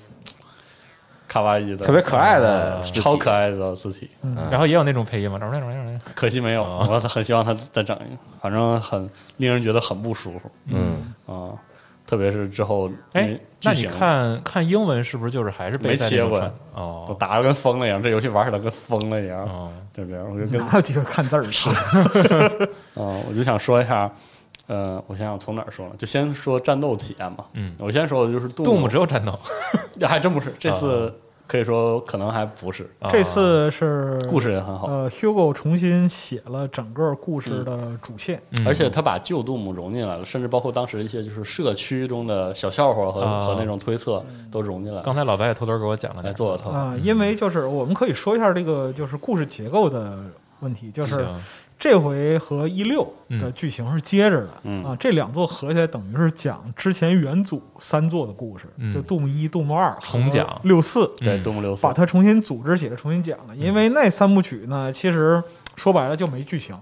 卡哇伊的、特别可爱的超可爱的字体，然后也有那种配音嘛，这种那种那种可惜没有。哦我很希望他再整一个，反正很令人觉得很不舒服嗯，啊。特别是之后，因哎，那你看看英文是不是就是还是没切过哦打的跟疯了一样，这游戏玩起来跟疯了一样，哦对不对？我就跟哪有几个看字儿吃？嗯、我就想说一下，呃，我想想从哪儿说呢？就先说战斗体验嘛。嗯我先说的就是动物，动物只有战斗，还真不是，这次可以说可能还不是，啊。这次是故事也很好，呃，Hugo 重新写了整个故事的主线，嗯。而且他把旧杜牧融进来了，甚至包括当时一些就是社区中的小笑话和、啊。和那种推测都融进来了，刚才老白也偷偷给我讲了点，来做了他。啊，因为就是我们可以说一下这个就是故事结构的问题，就是行这回和一六的剧情是接着的，嗯。啊，这两座合起来等于是讲之前元祖三座的故事，嗯。就杜牧一、杜牧二重讲。六四，对，嗯杜牧六四。把它重新组织起来，重新讲了。因为那三部曲呢，其实说白了就没剧情，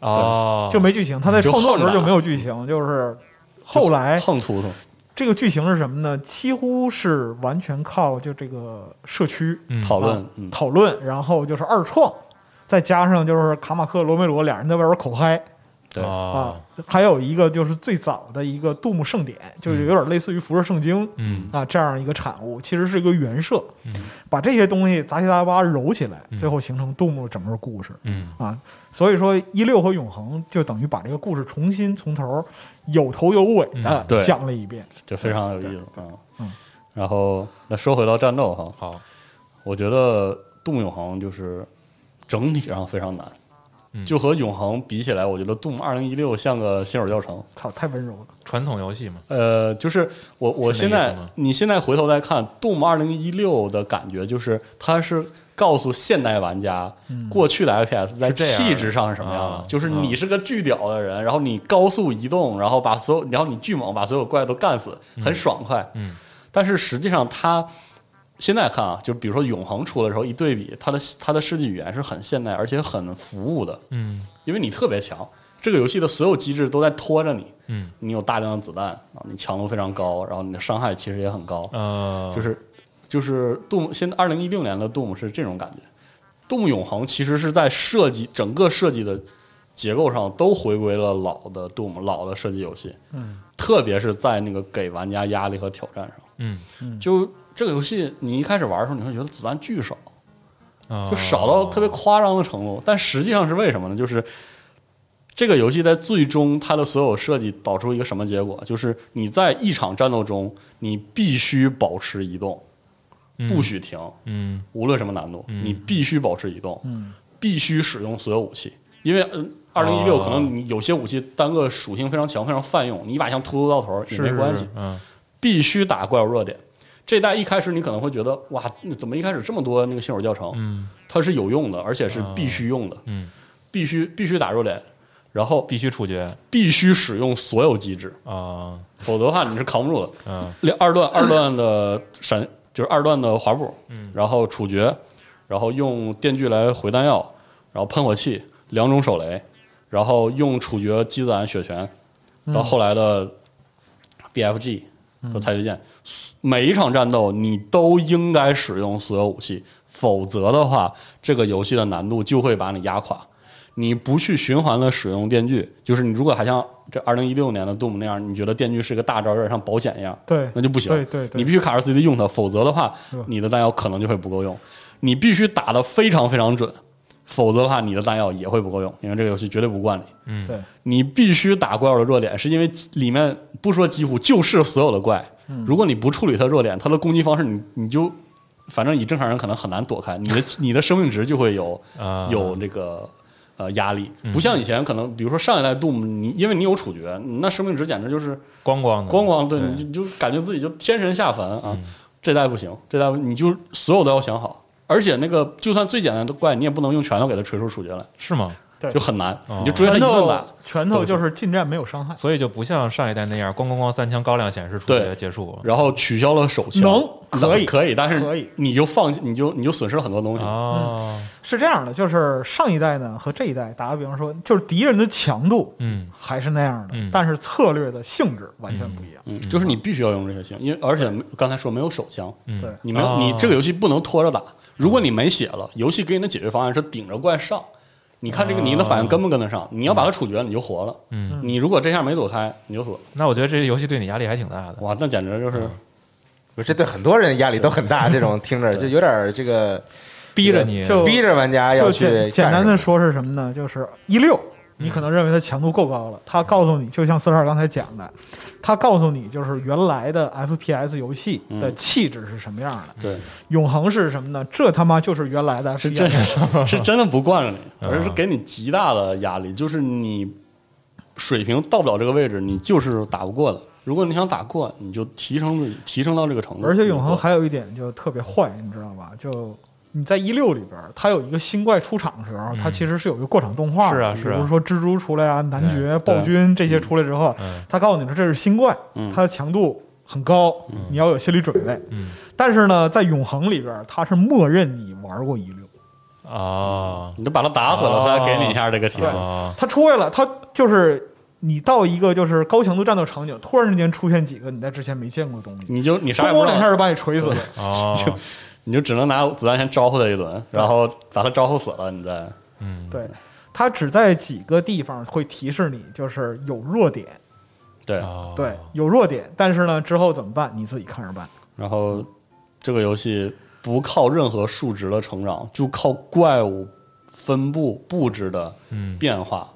哦，就没剧情。他在创作的时候就没有剧情，就是后来横突突，这个剧情是什么呢？几乎是完全靠就这个社区嗯。讨论讨论，然后就是二创，再加上就是卡马克、罗梅罗俩人在外边口嗨。对。哦啊，还有一个就是最早的一个杜牧盛典，就是有点类似于辐射圣经嗯。啊这样一个产物，其实是一个原设嗯，把这些东西杂七杂八揉起来，嗯。最后形成杜牧整个故事。嗯。啊。所以说一六和永恒就等于把这个故事重新从头有头有尾的讲了一遍。就非常有意思。啊。嗯。然后那说回到战斗哈，好，我觉得杜牧永恒就是整体上非常难，嗯就和永恒比起来，我觉得 Doom 二零一六像个新手教程。操，太温柔了。传统游戏嘛，呃，就是我我现在你现在回头再看《Doom 二零一六》的感觉，就是它是告诉现代玩家，过去的 FPS 在气质上是什么样的，啊就是你是个巨屌的人，然后你高速移动，然后把所有，然后你巨猛，把所有怪都干死，很爽快。嗯但是实际上它。现在看啊，就比如说永恒出的时候一对比，它的它的设计语言是很现代，而且很服务的，嗯。因为你特别强，这个游戏的所有机制都在拖着你，嗯。你有大量的子弹啊，你强度非常高，然后你的伤害其实也很高，呃，就是就是杜牧，现在二零一六年的杜牧是这种感觉。杜牧永恒其实是在设计整个设计的结构上都回归了老的杜牧老的设计游戏，嗯，特别是在那个给玩家压力和挑战上。嗯，就这个游戏，你一开始玩的时候，你会觉得子弹巨少，啊就少到特别夸张的程度。但实际上是为什么呢？就是这个游戏在最终它的所有设计导出一个什么结果？就是你在一场战斗中，你必须保持移动，不许停，嗯无论什么难度，你必须保持移动，嗯必须使用所有武器，因为嗯。二零一六哦可能你有些武器单个属性非常强，非常泛用，你一把枪突突到头也没关系，嗯必须打怪物弱点。这代一开始你可能会觉得哇，怎么一开始这么多那个新手教程？嗯。它是有用的，而且是必须用的，嗯，必须必须打入脸，然后必须处决。必须使用所有机制，啊，否则的话你是扛不住的。嗯。两二段二段的闪就是二段的滑步，嗯。然后处决，然后用电锯来回弹药，然后喷火器两种手雷，然后用处决积攒血泉，到后来的 BFG 和裁决剑，每一场战斗你都应该使用所有武器，否则的话，这个游戏的难度就会把你压垮。你不去循环的使用电锯，就是你如果还像这二零一六年的 Doom 那样，你觉得电锯是个大招，有点像保险一样，对那就不行。对对对你必须卡着 CD 用它，否则的话，你的弹药可能就会不够用。你必须打得非常非常准，否则的话，你的弹药也会不够用，因为这个游戏绝对不惯你。嗯。对，你必须打怪物的弱点，是因为里面不说几乎就是所有的怪，如果你不处理它弱点，它的攻击方式你你就反正以正常人可能很难躲开，你的 你的生命值就会有啊。有这个呃压力，不像以前可能比如说上一代 Doom，你因为你有处决，那生命值简直就是光光的。光光，对，对。你就就感觉自己就天神下凡啊。这代不行，这代你就所有都要想好，而且那个就算最简单的怪，你也不能用拳头给它锤出处决来，是吗？对。就很难，哦。你就追他一顿打。拳头就是近战没有伤害，所以就不像上一代那样，咣咣咣三枪高亮显示出来结束。然后取消了手枪，能可以可以，但是可以。你就放弃，你就你就损失了很多东西。哦，是这样的，就是上一代呢和这一代，打个比方说，就是敌人的强度嗯。还是那样的，嗯。但是策略的性质完全不一样。嗯，就是你必须要用这些枪，因为而且刚才说没有手枪，嗯，对。你没有、哦。你这个游戏不能拖着打。如果你没血了，游戏给你的解决方案是顶着怪上。你看这个你的反应跟不跟得上？你要把它处决，你就活了。嗯，你如果这下没躲开，你就死了。那我觉得这个游戏对你压力还挺大的。哇，那简直就是不是这对很多人压力都很大，这种听着就有点儿这个逼着你就逼着玩家要就去简简单的说是什么呢？就是一六，你可能认为它强度够高了，它告诉你，就像四十二刚才讲的，它告诉你就是原来的 FPS 游戏的气质是什么样的，对，永恒是什么呢？这他妈就是原来的是真 是真的不惯着你，嗯而是给你极大的压力，就是你水平到不了这个位置，你就是打不过的。如果你想打过，你就提升自己，提升到这个程度。而且永恒还有一点就特别坏，你知道吧？就你在一六里边，它有一个新怪出场的时候，它其实是有一个过场动画的，是啊是啊。比如说蜘蛛出来啊、男爵、暴君这些出来之后，嗯它告诉你说这是新怪，嗯。它的强度很高，你要有心理准备。嗯。但是呢，在永恒里边，它是默认你玩过一六，啊。你就把它打死了，哦他给你一下这个体验。啊它出来了，它就是你到一个就是高强度战斗场景，突然之间出现几个你在之前没见过的东西，你就你啥也不知道，两下就把你锤死了。啊！你就只能拿子弹先招呼他一轮，然后把他招呼死了，你再嗯，对，他只在几个地方会提示你，就是有弱点，对。哦对，有弱点，但是呢，之后怎么办？你自己看着办。然后这个游戏不靠任何数值的成长，就靠怪物分布布置的嗯变化，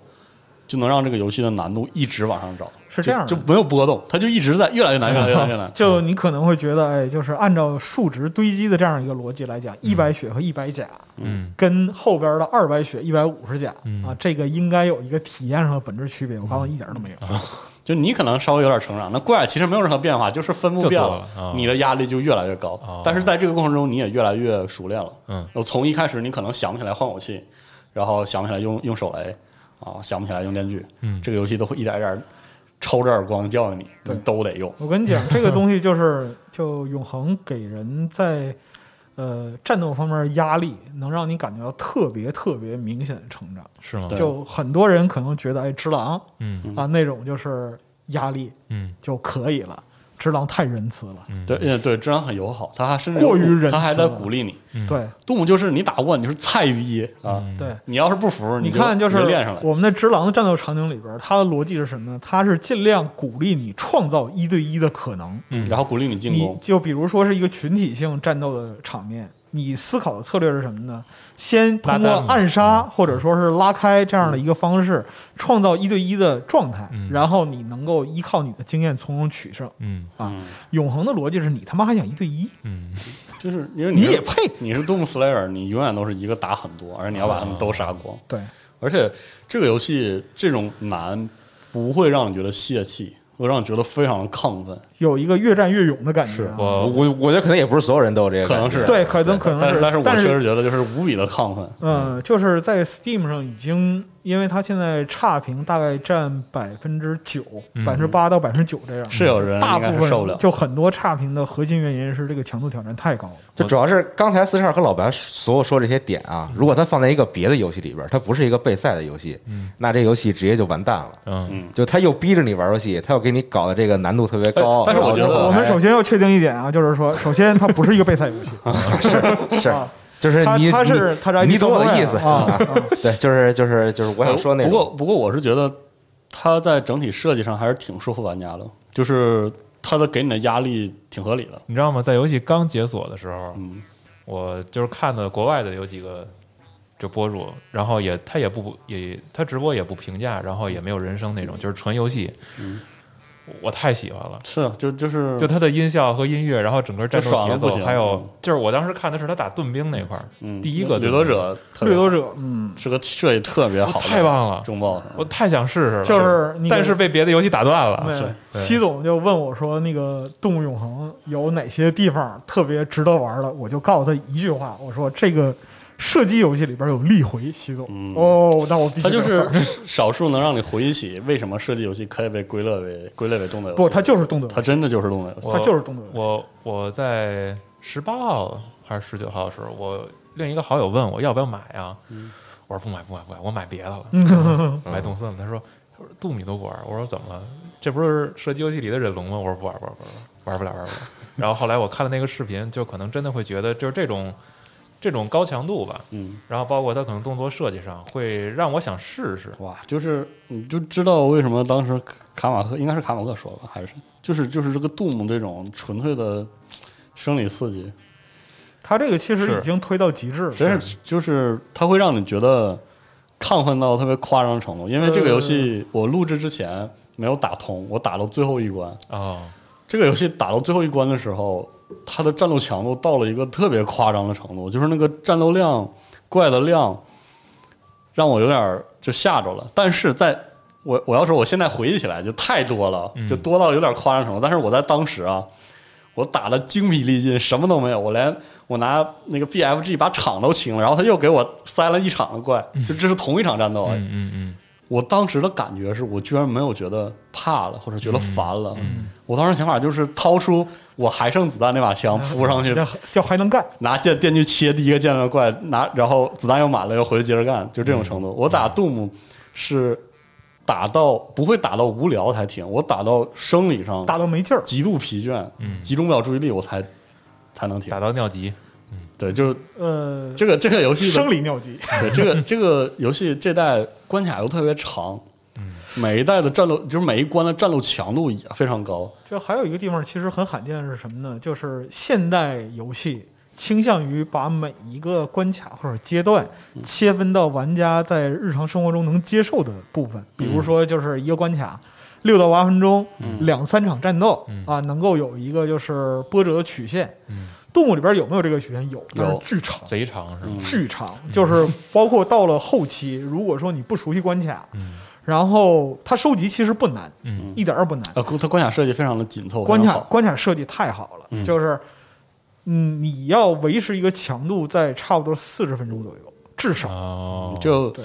就能让这个游戏的难度一直往上涨。是这样的就就没有波动，它就一直在越来越难，越来越难，越来越难。就你可能会觉得，哎，就是按照数值堆积的这样一个逻辑来讲，一百血和一百甲，嗯跟后边的二百血、一百五十甲嗯啊，这个应该有一个体验上的本质区别。我告诉你，一点都没有。就你可能稍微有点成长，那怪其实没有任何变化，就是分布变多了啊你的压力就越来越高。哦但是在这个过程中，你也越来越熟练了。嗯，我从一开始你可能想不起来换武器，然后想不起来用用手雷啊，想不起来用电锯，嗯这个游戏都会一点一点抽着耳光教育你，对你都得用。我跟你讲，这个东西就是就永恒给人在呃战斗方面压力，能让你感觉到特别特别明显的成长。是吗？就很多人可能觉得，哎，只狼嗯啊那种就是压力嗯就可以了。只狼太仁慈了，对，嗯对，直郎很友好，他还甚至过于仁慈他还在鼓励你。对杜牧就是你打不过，你就是菜于一啊，对。你要是不服，就你看，就是练上来。我们的直狼的战斗场景里边，他的逻辑是什么呢？他是尽量鼓励你创造一对一的可能。嗯，然后鼓励你进你攻，就比如说是一个群体性战斗的场面，你思考的策略是什么呢？先通过暗杀或者说是拉开这样的一个方式，创造一对一的状态，然后你能够依靠你的经验从中取胜。嗯啊，永恒的逻辑是你他妈还想一对一，嗯，就是因为你也配？你是 Doom Slayer，你永远都是一个打很多，而且你要把他们都杀光。对，而且这个游戏这种难不会让你觉得泄气，会让你觉得非常的亢奋。有一个越战越勇的感觉啊。我我我觉得可能也不是所有人都有这个，可能是对，可能可能是，但但是我确实觉得就是无比的亢奋。嗯，就是在 Steam 上已经，因为它现在差评大概占百分之九，百分之八到百分之九这样，是有人大部分受不了分就很多差评的核心原因是这个强度挑战太高了。就主要是刚才四十二和老白所有说这些点啊，如果它放在一个别的游戏里边，它不是一个备赛的游戏，那这游戏直接就完蛋了。嗯就他又逼着你玩游戏，他又给你搞的这个难度特别高。哎但是我觉得我们首先要确定一点啊，就是说，首先它不是一个备赛游戏，是是就是你它它是你它是你懂我的意思啊啊对，就是就是就是我想说那个不过不过我是觉得它在整体设计上还是挺说服玩家的，就是它的给你的压力挺合理的。你知道吗？在游戏刚解锁的时候，嗯我就是看的国外的有几个就博主，然后也他也不也他直播也不评价，然后也没有人声那种，就是纯游戏。嗯我太喜欢了，是，就就是就它的音效和音乐，然后整个战斗节奏，还有嗯就是我当时看的是他打盾兵那块儿，嗯，第一个掠夺者掠夺者，嗯，是个设计特别好，太棒了中 boss。我太想试试了，就是但是被别的游戏打断了。西总就问我说：“那个《动物永恒》有哪些地方特别值得玩的？”我就告诉他一句话，我说：“这个射击游戏里边有力回。”习总，嗯哦，那我必须它就是 少数能让你回忆起为什么射击游戏可以被归类为归类为动作游戏。不，它就是动作游戏，它真的就是动作游戏。我它就是动作游戏。我我在十八号还是十九号的时候，我另一个好友问我要不要买啊？嗯我说不买不买不买，我买别的了，买动森了。他说他说杜米都不玩，我说怎么了？这不是射击游戏里的忍龙吗？我说不玩不玩不玩玩不了玩不了。然后后来我看了那个视频，就可能真的会觉得就是这种这种高强度吧，嗯，然后包括它可能动作设计上会让我想试试。哇，就是你就知道为什么当时卡马克应该是卡马克说吧，还是就是就是这个杜姆这种纯粹的生理刺激，它这个其实已经推到极致了。真是就是它会让你觉得亢奋到特别夸张的程度。因为这个游戏我录制之前没有打通，我打到最后一关。哦，这个游戏打到最后一关的时候，它的战斗强度到了一个特别夸张的程度，就是那个战斗量怪的量让我有点儿就吓着了。但是在我我要说，我现在回忆起来就太多了，就多到有点夸张程度。但是我在当时啊，我打的精疲力尽，什么都没有，我连我拿那个 BFG 把场都清了，然后他又给我塞了一场的怪，就这是同一场战斗嗯嗯，我当时的感觉是我居然没有觉得怕了，或者觉得烦了。我当时想法就是掏出我还剩子弹那把枪扑上去，叫叫还能干，拿电电锯切第一个见到的怪，拿然后子弹又满了，又回去接着干，就这种程度。我打杜姆是打到不会打到无聊才停，我打到生理上打到没劲儿。极度疲倦，嗯集中不了注意力，我才才能停打。到尿急，对，就呃，这个这个游戏的生理尿急。对这个这个游戏这代关卡又特别长，每一代的战斗就是每一关的战斗强度也非常高。就还有一个地方其实很罕见的是什么呢？就是现代游戏倾向于把每一个关卡或者阶段切分到玩家在日常生活中能接受的部分，比如说就是一个关卡。六到八分钟，两三场战斗、啊，能够有一个就是波折曲线。嗯动物里边有没有这个曲线？有，但是巨长，贼长是吗？巨长，就是包括到了后期，如果说你不熟悉关卡，然后它收集其实不难，嗯。一点儿不难，呃，它关卡设计非常的紧凑，关卡关卡设计太好了，就是嗯，你要维持一个强度在差不多四十分钟左右，至少。哦，就对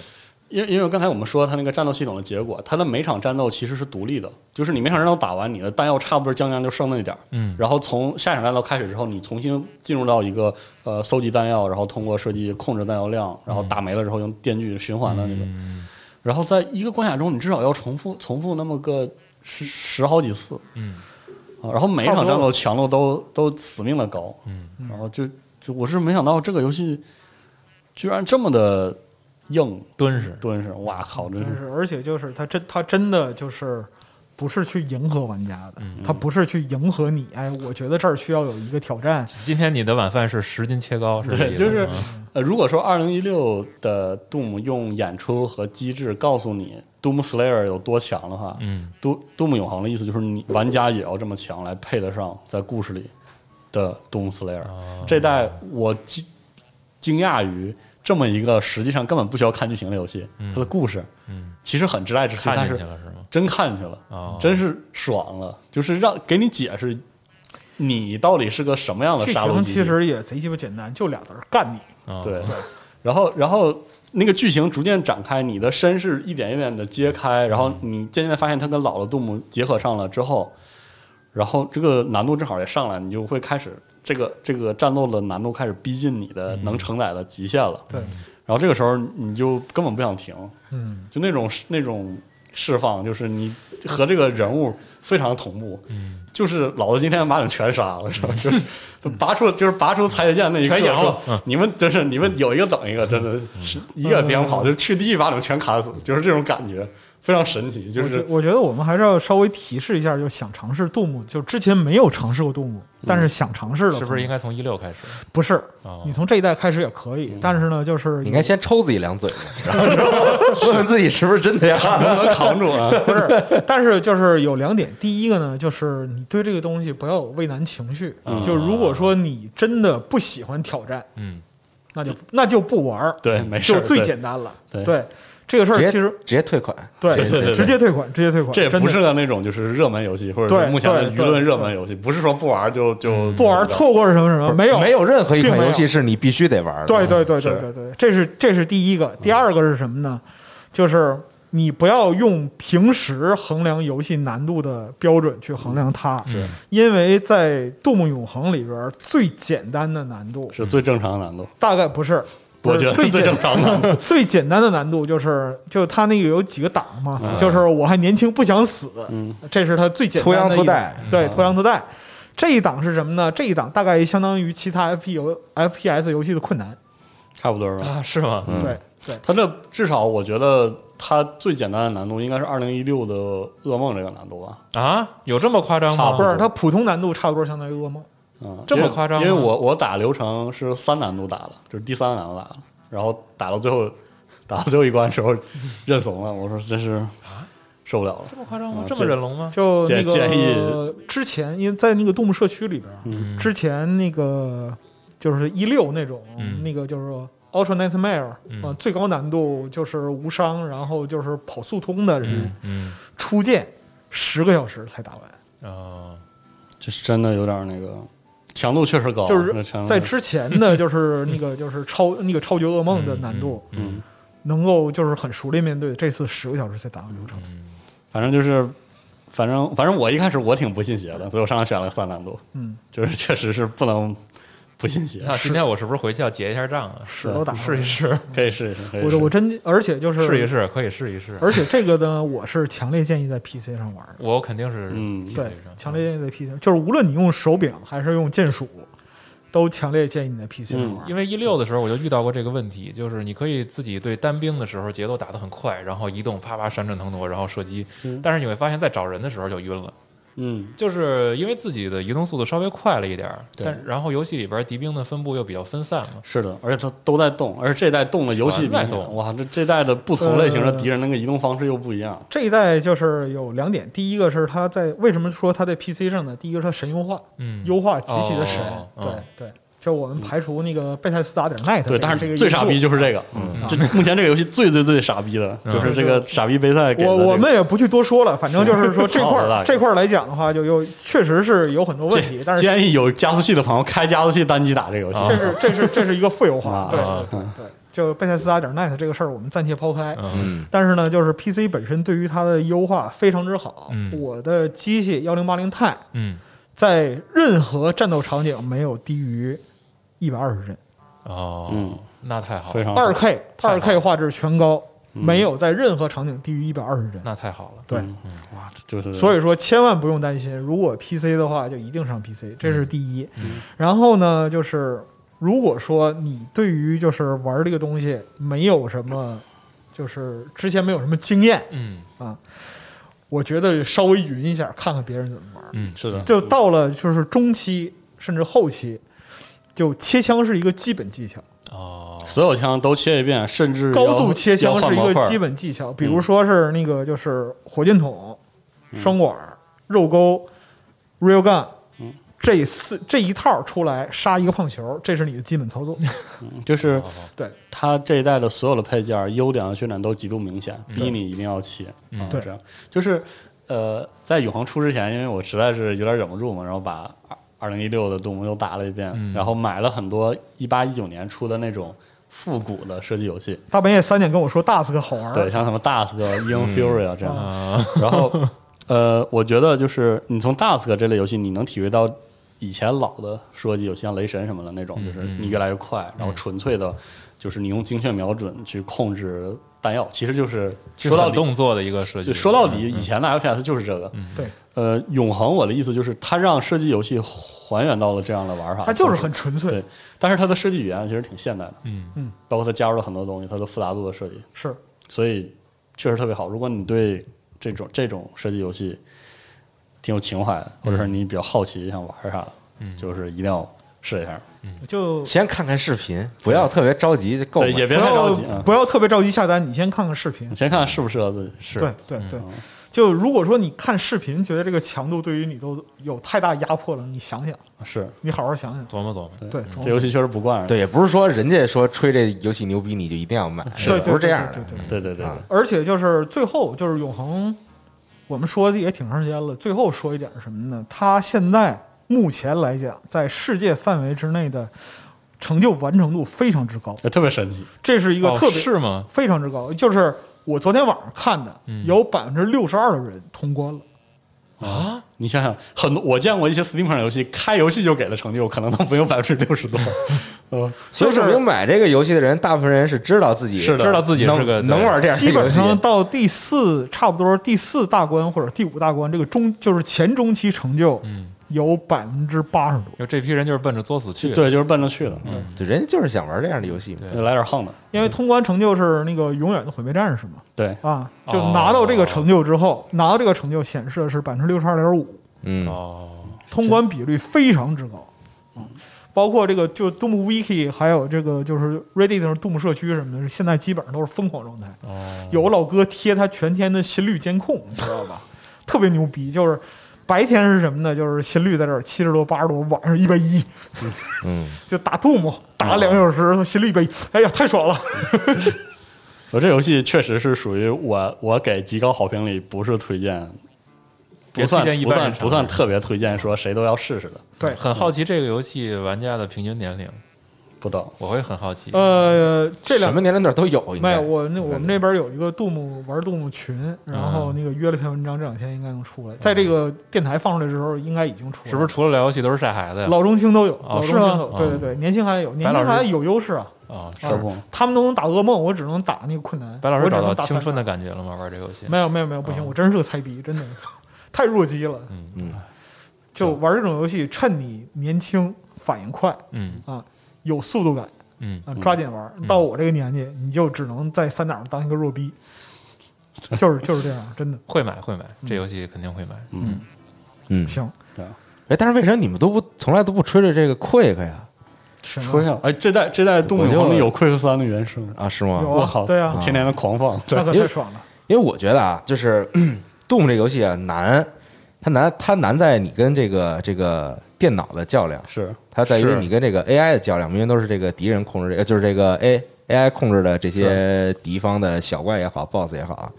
因因为刚才我们说它那个战斗系统的结果，它的每场战斗其实是独立的，就是你每场战斗打完，你的弹药差不多将将就剩那点儿，嗯。然后从下一场战斗开始之后，你重新进入到一个呃搜集弹药，然后通过射击控制弹药量，然后打没了之后用电锯循环的那个，嗯。然后在一个关卡中，你至少要重复重复那么个十十好几次，嗯，啊然后每一场战斗强度都都死命的高，嗯，然后就就我是没想到这个游戏居然这么的硬敦实，敦实，哇靠，真是，而且就是他真他真的就是不是去迎合玩家的，他不是去迎合你。哎，我觉得这儿需要有一个挑战，今天你的晚饭是十斤切糕，是这意思对就是呃，如果说二零一六的 Doom 用演出和机制告诉你 Doom Slayer 有多强的话，嗯都 Doom 永恒的意思就是你玩家也要这么强来配得上在故事里的 Doom Slayer。这代我惊惊讶于这么一个实际上根本不需要看剧情的游戏，它的故事嗯，其实很直来直去，但是进去了是吗？真看进去了，哦，真是爽了，就是让给你解释你到底是个什么样的剧杀戮机器情其实也贼鸡巴简单，就俩字儿干你。哦。对，然后然后那个剧情逐渐展开，你的身世一点一点的揭开，然后你渐渐发现他跟老的杜牧结合上了之后，然后这个难度正好也上来，你就会开始这个这个战斗的难度开始逼近你的能承载的极限了。对，然后这个时候你就根本不想停，嗯，就那种那种释放，就是你和这个人物非常同步，嗯，就是老子今天把你们全杀了，是吧？就是拔出就是拔出裁决剑那一刻，全赢了。说嗯。你们真是你们有一个等一个，真的是一个也别想跑，就去第一把你们全砍死，就是这种感觉，非常神奇，就我觉是我觉得我们还是要稍微提示一下，就想尝试杜牧，就之前没有尝试过杜牧，但是想尝试的，是不是应该从一六开始？不是？哦你从这一代开始也可以，但是呢，就是你应该先抽自己两嘴，然 后问问自己是不是真的呀？能不能扛住啊？不是，但是就是有两点，第一个呢，就是你对这个东西不要有畏难情绪，嗯就如果说你真的不喜欢挑战，嗯，那就那就不玩儿，对，没事，就最简单了。对这个事儿其实直接退款，对对对对直接退款，直接退款，这也不是个那种就是热门游戏，或者目前的舆论热门游戏，不是说不玩就就不玩儿错过是什么什么，没有没有任何一款游戏是你必须得玩的。对对对对对对，这是这是第一个。第二个是什么呢？就是你不要用平时衡量游戏难度的标准去衡量它，是因为在《杜牧永恒》里边最简单的难度是最正常的难度，大概不是，不我觉得最正常的。最简单的难度就是，就他那个有几个档嘛，嗯就是我还年轻不想死，嗯这是他最简单的一档脱秧脱代对，拖羊拖带。这一档是什么呢？这一档大概相当于其他 F P 游 F P S 游戏的困难。差不多吧。啊，是吗？嗯对对，他这至少我觉得它最简单的难度应该是二零一六的噩梦这个难度吧。啊，有这么夸张吗？不是它普通难度差不多相当于噩梦。嗯，这么夸张吗因为我我打流程是三难度打的，就是第三难度打的，然后打到最后，打到最后一关的时候认怂了，我说真是受不了了。这么夸张吗啊？这么忍龙吗？就那建建议个之前，因为在那个动物社区里边，嗯之前那个就是一六那种，嗯那个就是说 Ultra Nightmare，嗯呃，最高难度就是无伤，然后就是跑速通的人嗯嗯初见十个小时才打完，啊，这是真的有点那个强度确实高，就是在之前的 就是那个就是超那个超级噩梦的难度，嗯，能够就是很熟练面对，这次十个小时才打完流程，反正就是。反正反正我一开始我挺不信邪的，所以我上来选了个三难度，嗯，就是确实是不能不信邪，那今天我是不是回去要结一下账啊？屎都打试一试，可以试一试，我我真而且就是试一试，可以试一试。而且这个呢，我是强烈建议在 PC 上玩。我肯定是对上，强烈建议在 PC 上，就是无论你用手柄还是用键鼠，都强烈建议你在 PC 上玩。因为一六的时候我就遇到过这个问题，就是你可以自己对单兵的时候节奏打得很快，然后移动啪啪闪转腾挪，然后射击，嗯但是你会发现在找人的时候就晕了。嗯，就是因为自己的移动速度稍微快了一点但然后游戏里边敌兵的分布又比较分散嘛，是的，而且它都在动，而且这代动的游戏在动哇，这这代的不同类型的呃敌人那个移动方式又不一样。这一代就是有两点，第一个是它在为什么说它在 PC 上呢？第一个是它神优化，嗯，优化极其的神。哦哦对对，就我们排除那个贝塞斯达点 net 对，但这个是最傻逼就是这个，嗯，这目前这个游戏最最最傻逼的就是这个傻逼杯赛给的我我们也不去多说了，反正就是说这块这块儿来讲的话，就又确实是有很多问题，但是建议有加速器的朋友开加速器单机打这个游戏。这是这是这是一个负优化啊，对啊对对对，就贝塞斯达点 net 这个事儿我们暂且抛开。嗯。嗯，但是呢，就是 PC 本身对于它的优化非常之好。嗯。我的机器幺零八零 i 嗯。在任何战斗场景没有低于一百二十帧，哦，嗯，那太好了，非常二 K 二 K 画质全高，没有在任何场景低于一百二十帧。那太好了。对，嗯哇，这就是所以说千万不用担心，如果 PC 的话就一定上 PC，这是第一。嗯。然后呢，就是如果说你对于就是玩这个东西没有什么，就是之前没有什么经验，嗯。我觉得稍微匀一下，看看别人怎么玩。嗯，是的，就到了就是中期甚至后期，就切枪是一个基本技巧，哦，所有枪都切一遍，甚至高速切枪是一个基本技巧。比如说是那个就是火箭筒、双管、肉钩、rail gun。这四这一套出来杀一个胖球，这是你的基本操作。就是对。它这一代的所有的配件优点和缺点都极度明显，逼你一定要切。嗯。这样。就是呃，在永恒出之前，因为我实在是有点忍不住嘛，然后把二二零一六的杜牧又打了一遍，嗯然后买了很多一八一九年出的那种复古的射击游戏，大半夜三点跟我说 Dusk 好玩，对，像什么 Dusk、Ion Fury 啊这样。啊，然后呃，我觉得就是你从 Dusk 这类游戏，你能体会到以前老的射击游戏，像雷神什么的那种，嗯就是你越来越快，然后纯粹的，就是你用精确瞄准去控制弹药，其实就是说到底，动作的一个设计。就说到底，以前的 FPS 就是这个。对，呃，永恒，我的意思就是，它让射击游戏还原到了这样的玩法，它就是很纯粹对，但是它的设计语言其实挺现代的，嗯嗯包括它加入了很多东西，它的复杂度的设计，是所以确实特别好。如果你对这种这种射击游戏挺有情怀的，或者是你比较好奇想玩啥的，嗯就是一定要试一下。就先看看视频，不要特别着急就购买对，。也别太着急啊。不要特别着急下单，你先看看视频你。先看看适不适合自己是。对对对，嗯就如果说你看视频觉得这个强度对于你都有太大压迫了，你想想，是你好好想想。琢磨琢磨。对，这游戏确实不惯人。对，也不是说人家说吹这游戏牛逼你就一定要买，对，不是这样的对。对对对对对对对啊而且就是最后就是永恒，我们说的也挺长时间了。最后说一点是什么呢？它现在目前来讲，在世界范围之内的成就完成度非常之高，特别神奇。这是一个哦特别、是吗？非常之高。就是我昨天晚上看的，嗯有百分之六十二的人通关了。啊！你想想，很多我见过一些 Steam 上游戏，开游戏就给的成就，可能都没有百分之六十多。呃，所以就是证明买这个游戏的人，大部分人是知道自己是的知道自己是能个能玩这样的游戏。基本上到第四，差不多第四大关或者第五大关，这个中就是前中期成就嗯，有百分之八十多。就这批人就是奔着作死去的。对，就是奔着去的。嗯，对，人家就是想玩这样的游戏嘛。对就来点横的。因为通关成就是那个永远的毁灭战士嘛，对，啊，就拿到这个成就之后，拿到这个成就显示的是百分之六十二点五，嗯，哦，通关比率非常之高。嗯，包括这个就 Doom Wiki，还有这个就是 Reddit 上 Doom 社区什么的，现在基本上都是疯狂状态。哦，有老哥贴他全天的心率监控，你知道吧？特别牛逼，就是白天是什么呢？就是心率在这儿七十多、八十多，晚上一百一，嗯，就打 Doom 打了两个小时，心率一百一，哎呀，太爽了！我这游戏确实是属于我我给极高好评里不是推荐，不算推荐不算不算特别推荐，说谁都要试试的，对，很好奇这个游戏玩家的平均年龄，不懂。我会很好奇。呃，这两什么年龄段都有，没有，我那我们那边有一个杜牧玩杜牧群，然后那个约了篇文章，这两天应该能出来。在这个电台放出来的时候，应该已经出来了。是不是除了聊游戏都是晒孩子呀？老中青都有？老中青都有。对对对，年轻孩子有，年轻孩子有优势啊。啊，是不？他们都能打噩梦，我只能打那个困难。白老师我只找到青能打三春的感觉了吗？玩这个游戏？没有没有没有，不行，哦我真是个菜逼，真的 太弱鸡了。嗯嗯就玩这种游戏，趁你年轻、反应快嗯啊，有速度感嗯。啊，抓紧玩。到我这个年纪，你就只能在三档上当一个弱逼，就是就是这样，真的。会买会买，这游戏肯定会买。嗯，嗯，行。哎，但是为什么你们都不从来都不吹着这个 Quick 呀？什么？说一下，哎，这代这代动物我就永恒里有 Quick 三的原声，啊，是吗？我靠，对啊。天天的狂放，对那可因为太爽了。因为我觉得啊，就是《Doom》这游戏啊难，它难它难在你跟这个这个电脑的较量，是它在于你跟这个 AI 的较量，明明都是这个敌人控制，呃，就是这个 A AI 控制的这些敌方的小怪也好，BOSS 也好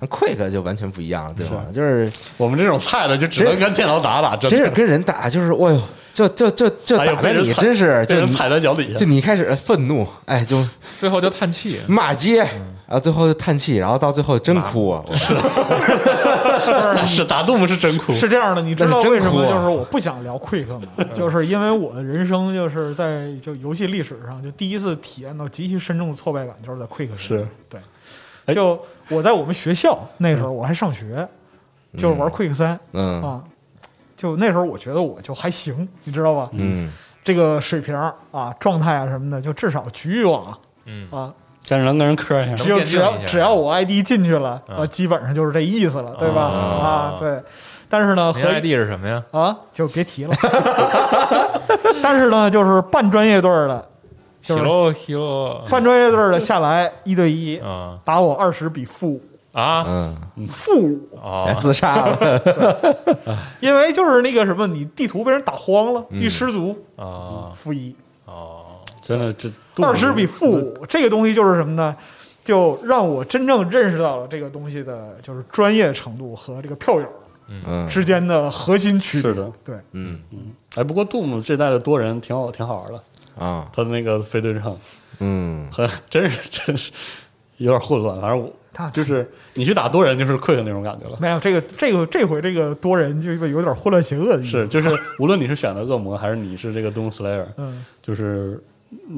Quick 就完全不一样了，对吧？就是我们这种菜的就只能跟电脑打打，真真是跟人打，就是哎呦，就就就就打的你真是就你被人踩在脚底下就，你开始愤怒，哎，就最后就叹气。骂街，然后最后就叹气，然后到最后真哭啊！我是打动物是真哭，是这样的，你知道为什么就是我不想聊 Quick 吗？就是因为我的人生就是在就游戏历史上就第一次体验到极其深重的挫败感，就是在 Quick 上。是对，哎就我在我们学校那时候我还上学，就是玩 Quick 三嗯啊，就那时候我觉得我就还行，你知道吧？嗯这个水平啊、状态啊什么的，就至少局域网嗯啊，但是能跟人磕一下只有只要只要我 ID 进去了，嗯啊，基本上就是这意思了，对吧？哦啊，对。但是呢，您和 ID 是什么呀？啊就别提了。但是呢，就是半专业队儿的，半专业队儿的下来一对一啊打我二十比负五，啊？嗯，负五，哦。哎，自杀了，因为就是那个什么，你地图被人打荒了，嗯。一失足啊。负一，哦。真的这二十比负五，这个东西就是什么呢？就让我真正认识到了这个东西的就是专业程度和这个票友嗯。之间的核心区别。是的。对，嗯。嗯哎，不过 Doom 这代的多人挺好，挺好玩的。啊。他的那个非对称，嗯。很真是真是有点混乱。反正我他就是你去打多人就是 Quick 那种感觉了。没有这个这个这回这个多人就有点混乱邪恶的意思，是，就是无论你是选择恶魔还是你是这个 Doom Slayer，嗯，就是你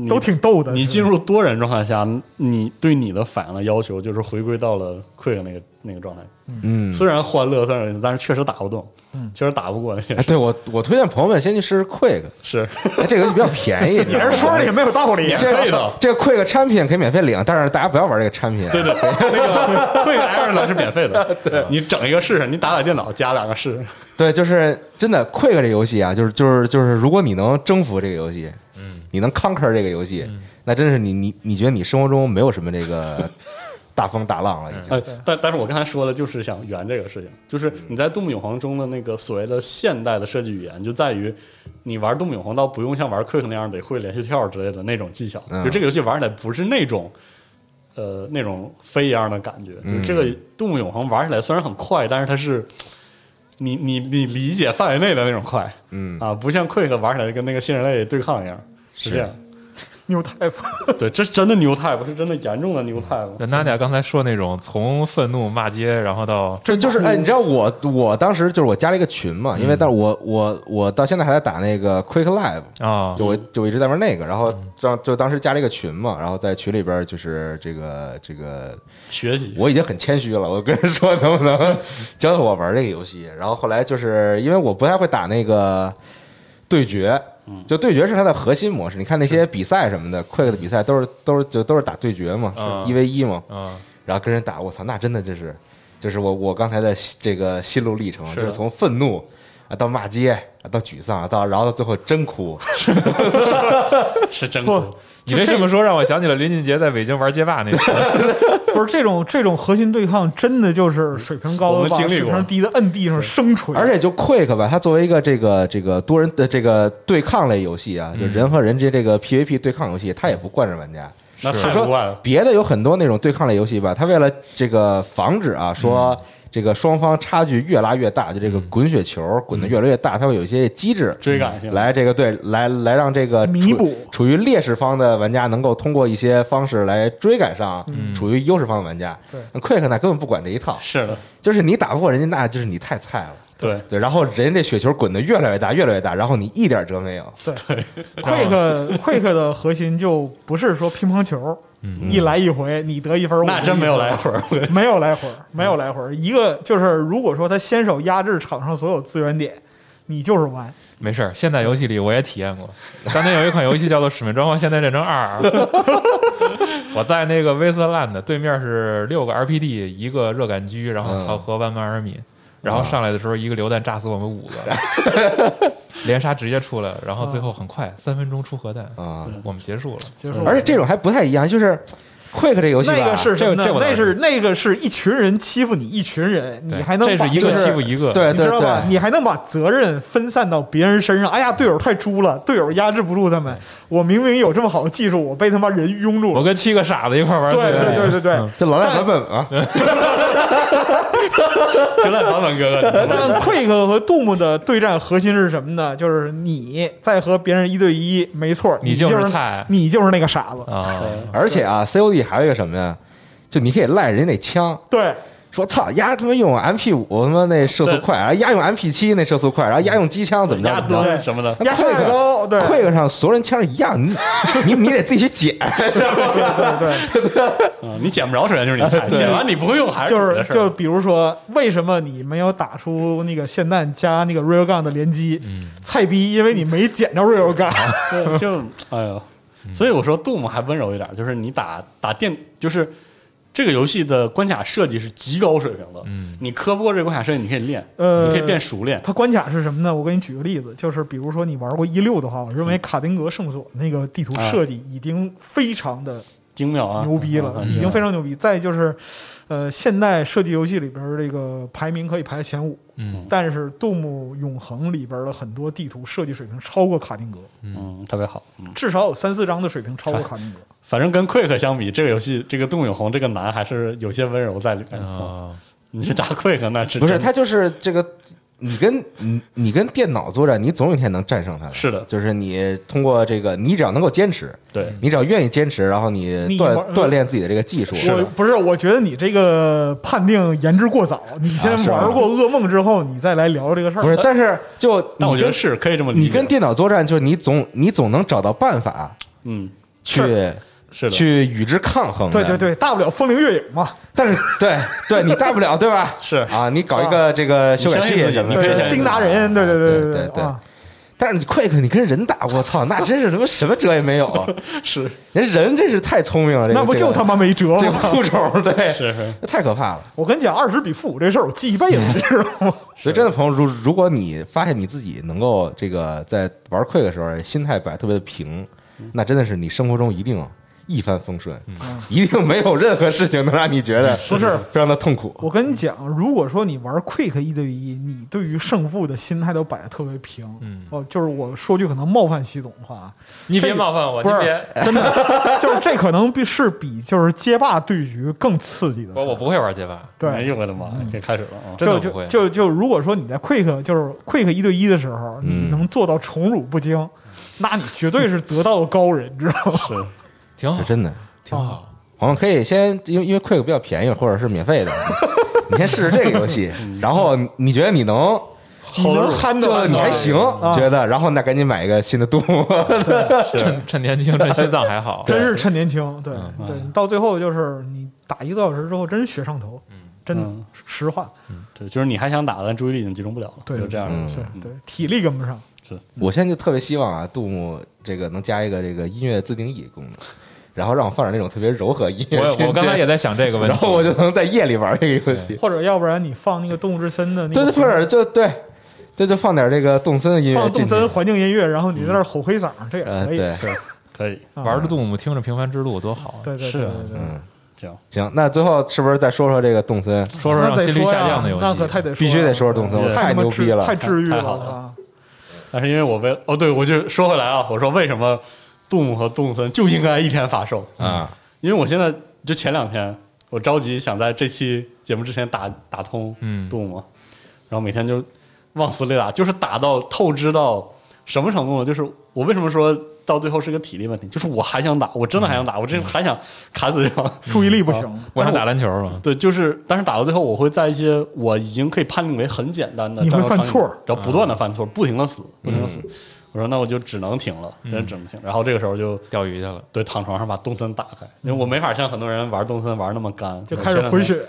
都挺逗的。你进入多人状态下，你对你的反应的要求就是回归到了 Quick 那个那个状态。嗯，虽然欢乐，但是确实打不动，嗯。确实打不过那些哎，对我我推荐朋友们先去试试 Quick，是。哎，这个游戏比较便宜，你还是说的也没有道理。免这费的。这个 Quick 产品可以免费领，但是大家不要玩这个产品。对对，那个 Quick Ireland 是免费的，对。你整一个试试，你打打电脑加两个试，对，就是真的 Quick 这游戏啊，就是就是就是，如果你能征服这个游戏，嗯，你能 conquer 这个游戏，那真是你你你觉得你生活中没有什么这个 大风大浪了，已经。呃，但但是我刚才说的就是想圆这个事情，就是你在《动物永恒》中的那个所谓的现代的设计语言，就在于你玩《动物永恒》倒不用像玩 Quick 那样得会连续跳之类的那种技巧，嗯就这个游戏玩起来不是那种。呃，那种飞一样的感觉，嗯就这个《动物永恒》玩起来虽然很快，但是它是你你你理解范围内的那种快嗯啊，不像 Quick 玩起来跟那个新人类对抗一样，是。这样。牛太 对，这是真的牛 type，是真的严重的牛 type。那娜娜刚才说那种从愤怒骂街，然后到这就是哎，你知道我我当时就是我加了一个群嘛，因为嗯。但是我我我到现在还在打那个 Quick Live，啊。就我就我一直在玩那个，然后嗯。当就当时加了一个群嘛，然后在群里边就是这个这个学习，我已经很谦虚了，我跟人说能不能 教教我玩这个游戏？然后后来就是因为我不太会打那个对决，就对决是它的核心模式。你看那些比赛什么的，Quick 的比赛都是都是就都是打对决嘛，一 v 一嘛，啊然后跟人打，我操，那真的就是就是我我刚才的这个心路历程，就是从愤怒啊到骂街啊到沮丧啊到然后到最后真哭 是真哭。你这这么说让我想起了林俊杰在北京玩街霸那个，不是这种这种核心对抗，真的就是水平高我的把们经历过水平低的摁地上生锤，而且就 Quick 吧，它作为一个这个这个多人的这个对抗类游戏啊，就人和人之间这个 PVP 对抗游戏，它也不惯着玩家。那是说太怪了。别的有很多那种对抗类游戏吧，它为了这个防止啊，说这个双方差距越拉越大，就这个滚雪球滚得越来越大，它会有一些机制追赶性。来这个对来来让这个弥补。处于劣势方的玩家能够通过一些方式来追赶上处于优势方的玩家。对。那，Quick 呢根本不管这一套，是的，就是你打不过人家，那就是你太菜了。对，对，然后人家这雪球滚得越来越大，越来越大，然后你一点辙没有。对 Quick Quick 的核心就不是说乒乓球，一来一回你得一分，我那真没有来回。对没有来回，没有来回儿。一个就是如果说他先手压制场上所有资源点，你就是完。没事儿，现代游戏里我也体验过。当年有一款游戏叫做《使命召唤：现代战争二》，我在那个威斯特兰的对面是六个 RPD，一个热感狙，然后和万曼尔米，然后上来的时候一个榴弹炸死我们五个，连杀直接出来了，然后最后很快三分钟出核弹，啊，我们结束了。结束了。而且这种还不太一样，就是 Quick 这游戏吧，那个是什么呢这个这那是是那个是一群人欺负你一群人，你还能这是一个把这欺负一个，对对你知道吧？对，你还能把责任分散到别人身上。哎呀，队友太猪了，队友压制不住他们。我明明有这么好的技术，我被他妈人拥住了。我跟七个傻子一块玩。对对对对对。嗯这老赖版本啊，就赖版本哥哥，你但 Quick 和 Doom 的对战核心是什么呢？就是你在和别人一对一，没错，你你就是菜你就是那个傻子。啊，而且啊，COD 还有一个什么呀？就你可以赖人家那枪，对，说操，丫他妈用 MP 五他妈那射速快，然后丫用 MP 七那射速快，然后丫用机枪怎么着压怎么着。什么的，压快太高，对，Quick 上所有人枪一样，你 你你得自己去捡，对对对，嗯，你捡不着，首先就是你菜，捡完你不会用还就是你的事儿就比如说，为什么你没有打出那个霰弹加那个 real gun 的连击？嗯，菜逼，因为你没捡着 real gun。就哎呦，所以我说 Doom 还温柔一点，就是你打打电，就是这个游戏的关卡设计是极高水平的。嗯，你磕不过这个关卡设计，你可以练，呃你可以变熟练。它关卡是什么呢？我给你举个例子，就是比如说你玩过一六的话，我认为卡丁格圣所那个地图设计已经非常的精妙啊，牛逼了，嗯已经非常牛逼。再就是，呃，现代射击游戏里边儿这个排名可以排前五，嗯。但是《杜牧永恒》里边儿的很多地图设计水平超过卡丁格，嗯，特别好。嗯，至少有三四张的水平超过卡丁格。反正跟 Quick 相比，这个游戏这个《动永恒》这个难还是有些温柔在里面。啊，你去打 Quick 那是不是他就是这个，你跟你你跟电脑作战，你总有一天能战胜它的。是的就是你通过这个，你只要能够坚持，对你只要愿意坚持，然后你锻你锻炼自己的这个技术，我不是，我觉得你这个判定言之过早。你先玩过噩梦之后，你再来聊这个事儿。不是，但是就但我觉得你跟是可以这么理解。你跟电脑作战，就是你总你总能找到办法嗯去是的，去与之抗衡。对对对，大不了风铃月影嘛。但是 对对，你大不了对吧？是啊，你搞一个这个修改器你可以相信丁达人，对对对对对对啊，但是你 Quick 你跟人打，我操，那真是他妈什么辙也没有。是人人真是太聪明了，这个那不就他妈没辙这个吗？这个物种，对，是是，这太可怕了。我跟你讲，二十比负五这事儿，我记一辈子，你知道吗？所以，真的朋友，如如果你发现你自己能够这个在玩 Quick 的时候心态摆特别的平，那真的是你生活中一定一帆风顺，一定没有任何事情能让你觉得不是非常的痛苦。我跟你讲，如果说你玩 Quick 一对一，你对于胜负的心态都摆的特别平。嗯。哦，就是我说句可能冒犯习总的话，你别冒犯我，不是你别，真的，就是这可能比是比就是街霸对局更刺激的。我我不会玩街霸，对，哎呦我的妈呀，可以开始了啊！就真的不会。就就就如果说你在 Quick 就是 Quick 一对一的时候，嗯。你能做到宠辱不惊，那你绝对是得道的高人，你知道吗？是挺好，真的，挺好。我们可以先因为因为 Quick 比较便宜或者是免费的，你先试试这个游戏，然后你觉得你能。你能憨就的，你还行，啊觉得，然后那赶紧买一个新的杜牧，趁趁年轻，趁心脏还好，真是趁年轻。对嗯对，到最后就是你打一个多小时之后，真是学上头，真实话，对，就是你还想打，但注意力已经集中不了了，对就这样的嗯事对对，体力跟不上。是我现在就特别希望啊，杜牧这个能加一个这个音乐自定义功能，然后让我放点那种特别柔和音乐。我我刚才也在想这个问题，然后我就能在夜里玩这个游戏。或者要不然你放那个动物之森的那个，对对，或者就对，这就放点这个动森的音乐。放动森环境音乐，然后你在那儿吼黑嗓，这也呃，可以。对，可以，啊玩着动物，听着平凡之路多好啊！对对对对对。嗯，行，行，那最后是不是再说说这个动森？说说让心率下降的游戏，那可太得说必须得说说动森，我太牛逼了太。治愈太好了了。但是因为我为哦，对我就说回来啊，我说为什么杜牧和动森就应该一天发售？啊，因为我现在就前两天，我着急想在这期节目之前打打通嗯杜牧，然后每天就往死里打，就是打到透支到什么程度呢？就是我为什么说到最后是个体力问题？就是我还想打，我真的还想打，我真还想砍死对方。注意力不行，我想打篮球嘛，对，就是，但是打到最后，我会在一些我已经可以判定为很简单的你会犯错儿然后不断的犯错，不停的死，不停的死。我说那我就只能停了，真只能停。然后这个时候就钓鱼去了。对躺床上把动森打开，因为我没法像很多人玩动森玩那么干，就开始回。血。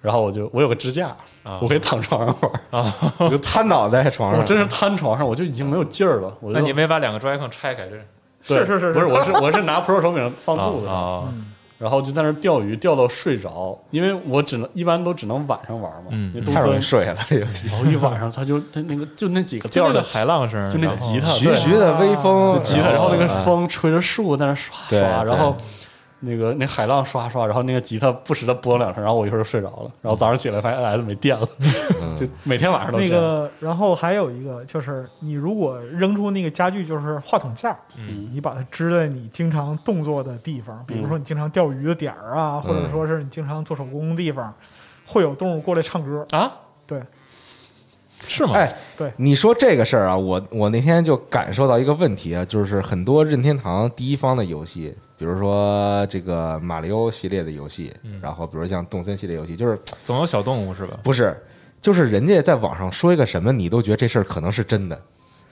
然后我就我有个支架，啊我可以躺床上玩啊，我就瘫倒在床上，我真是瘫床上，我就已经没有劲儿了。我那你没把两个 Joy-Con 拆开这？对是是是不是我是我是拿 Pro 手柄放肚子上，啊，然后就在那儿钓鱼，钓到睡着，因为我只能一般都只能晚上玩嘛，嗯因为动太容易森睡了，这游戏。然后一晚上他就他那个就那几个就那个调的海浪声，就那个吉他徐徐的微风，吉他，然后那个啊风吹着树在那刷对刷，然后那个那海浪刷刷，然后那个吉他不时的拨两声，然后我一会儿就睡着了，然后早上起来发现 NS 没电了，就每天晚上都那个，然后还有一个就是，你如果扔出那个家具，就是话筒架，嗯。你把它支在你经常动作的地方，比如说你经常钓鱼的点儿啊，或者说是你经常做手工的地方，会有动物过来唱歌。啊，对，是吗？哎，对。你说这个事儿啊，我我那天就感受到一个问题啊，就是很多任天堂第一方的游戏，比如说这个马里奥系列的游戏，然后比如像动森系列游戏，就是总有小动物是吧？不是，就是人家在网上说一个什么，你都觉得这事儿可能是真的。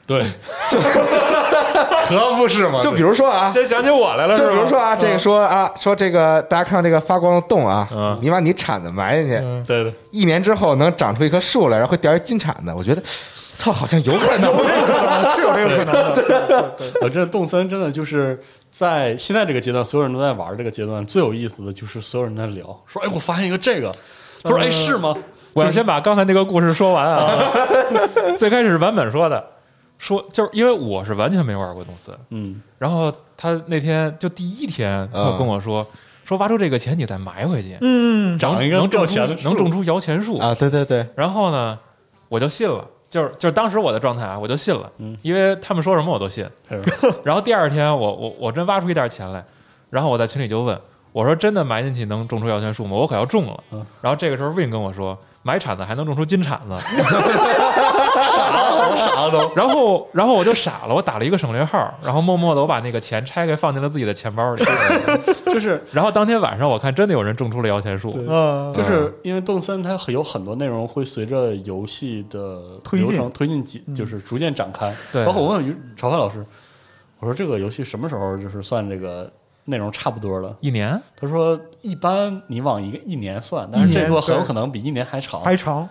对，就可不是嘛。就比如说啊，先想起我来了，就比如说啊，这个说啊，说这个大家看到这个发光的洞啊嗯，你把你铲子埋进去，对对，一年之后能长出一棵树来，然后会掉一金铲子。我觉得，操，好像有可能。是有这个可能的。对对对我这动森真的就是在现在这个阶段，所有人都在玩这个阶段，最有意思的就是所有人在聊，说哎，我发现一个这个，他说哎是吗？我要先把刚才那个故事说完啊。最开始是版本说的，说就是因为我是完全没玩过动森，嗯，然后他那天就第一天他嗯跟我说，说挖出这个钱你再埋回去，嗯，长一个能种钱能种出摇钱树啊，对对对，然后呢，我就信了，就是就是当时我的状态啊，我就信了，嗯因为他们说什么我都信。是 然后第二天我我我真挖出一点钱来，然后我在群里就问我说真的埋进去能种出摇钱树吗？我可要种了。嗯然后这个时候 Win 跟我说买铲子还能种出金铲子，傻了，傻了都。然后然后我就傻了，我打了一个省略号，然后默默的我把那个钱拆开放进了自己的钱包里，就是 然后当天晚上我看真的有人种出了摇钱树，呃，就是因为动森它有很多内容会随着游戏的推进流程推进。几，就是逐渐展开。对。包括我问于朝发老师，我说这个游戏什么时候就是算这个内容差不多了？一年？他说一般你往一个一年算，但是这座很有可能比一年还长，还长，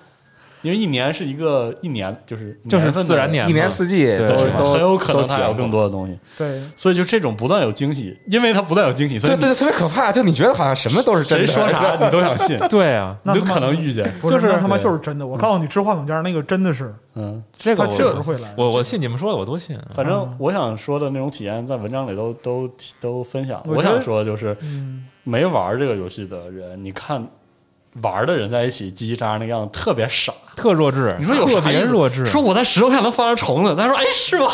因为一年是一个一年就是就是自然年一年四季都都很有可能它还有更多的东西，对，所以就这种不断有惊喜，因为它不断有惊喜，所以对对，特别可怕。就你觉得好像什么都是真的，谁说啥 你都想信，对啊，那都可能遇见。就是他妈就是真的。我告诉你，知话筒家那个真的是，嗯，他这个我确实会来。我我信你们说的我都信，反正我想说的那种体验，在文章里都都都分享了。我想说就是，嗯，没玩这个游戏的人，你看玩的人在一起叽叽喳喳那样子，特别傻。特弱智，你说有特啥意思别弱智，说我在石头上能放上虫子，他说哎是吗？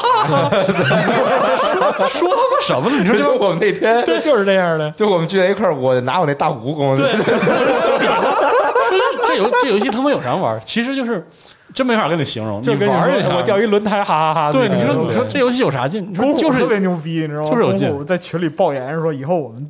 说说他妈什么呢？你说就就我们那天，对，就是这样的。就我们聚在一块儿，我拿我那大蜈蚣，对，这游这游戏他妈有啥玩？其实就是真没法跟你形容，就跟你你玩儿一下，我掉一轮胎，哈哈哈。对，你说你说这游戏有啥劲？你说就是特别牛逼，你知道吗？就是有劲在群里爆言说，以后我们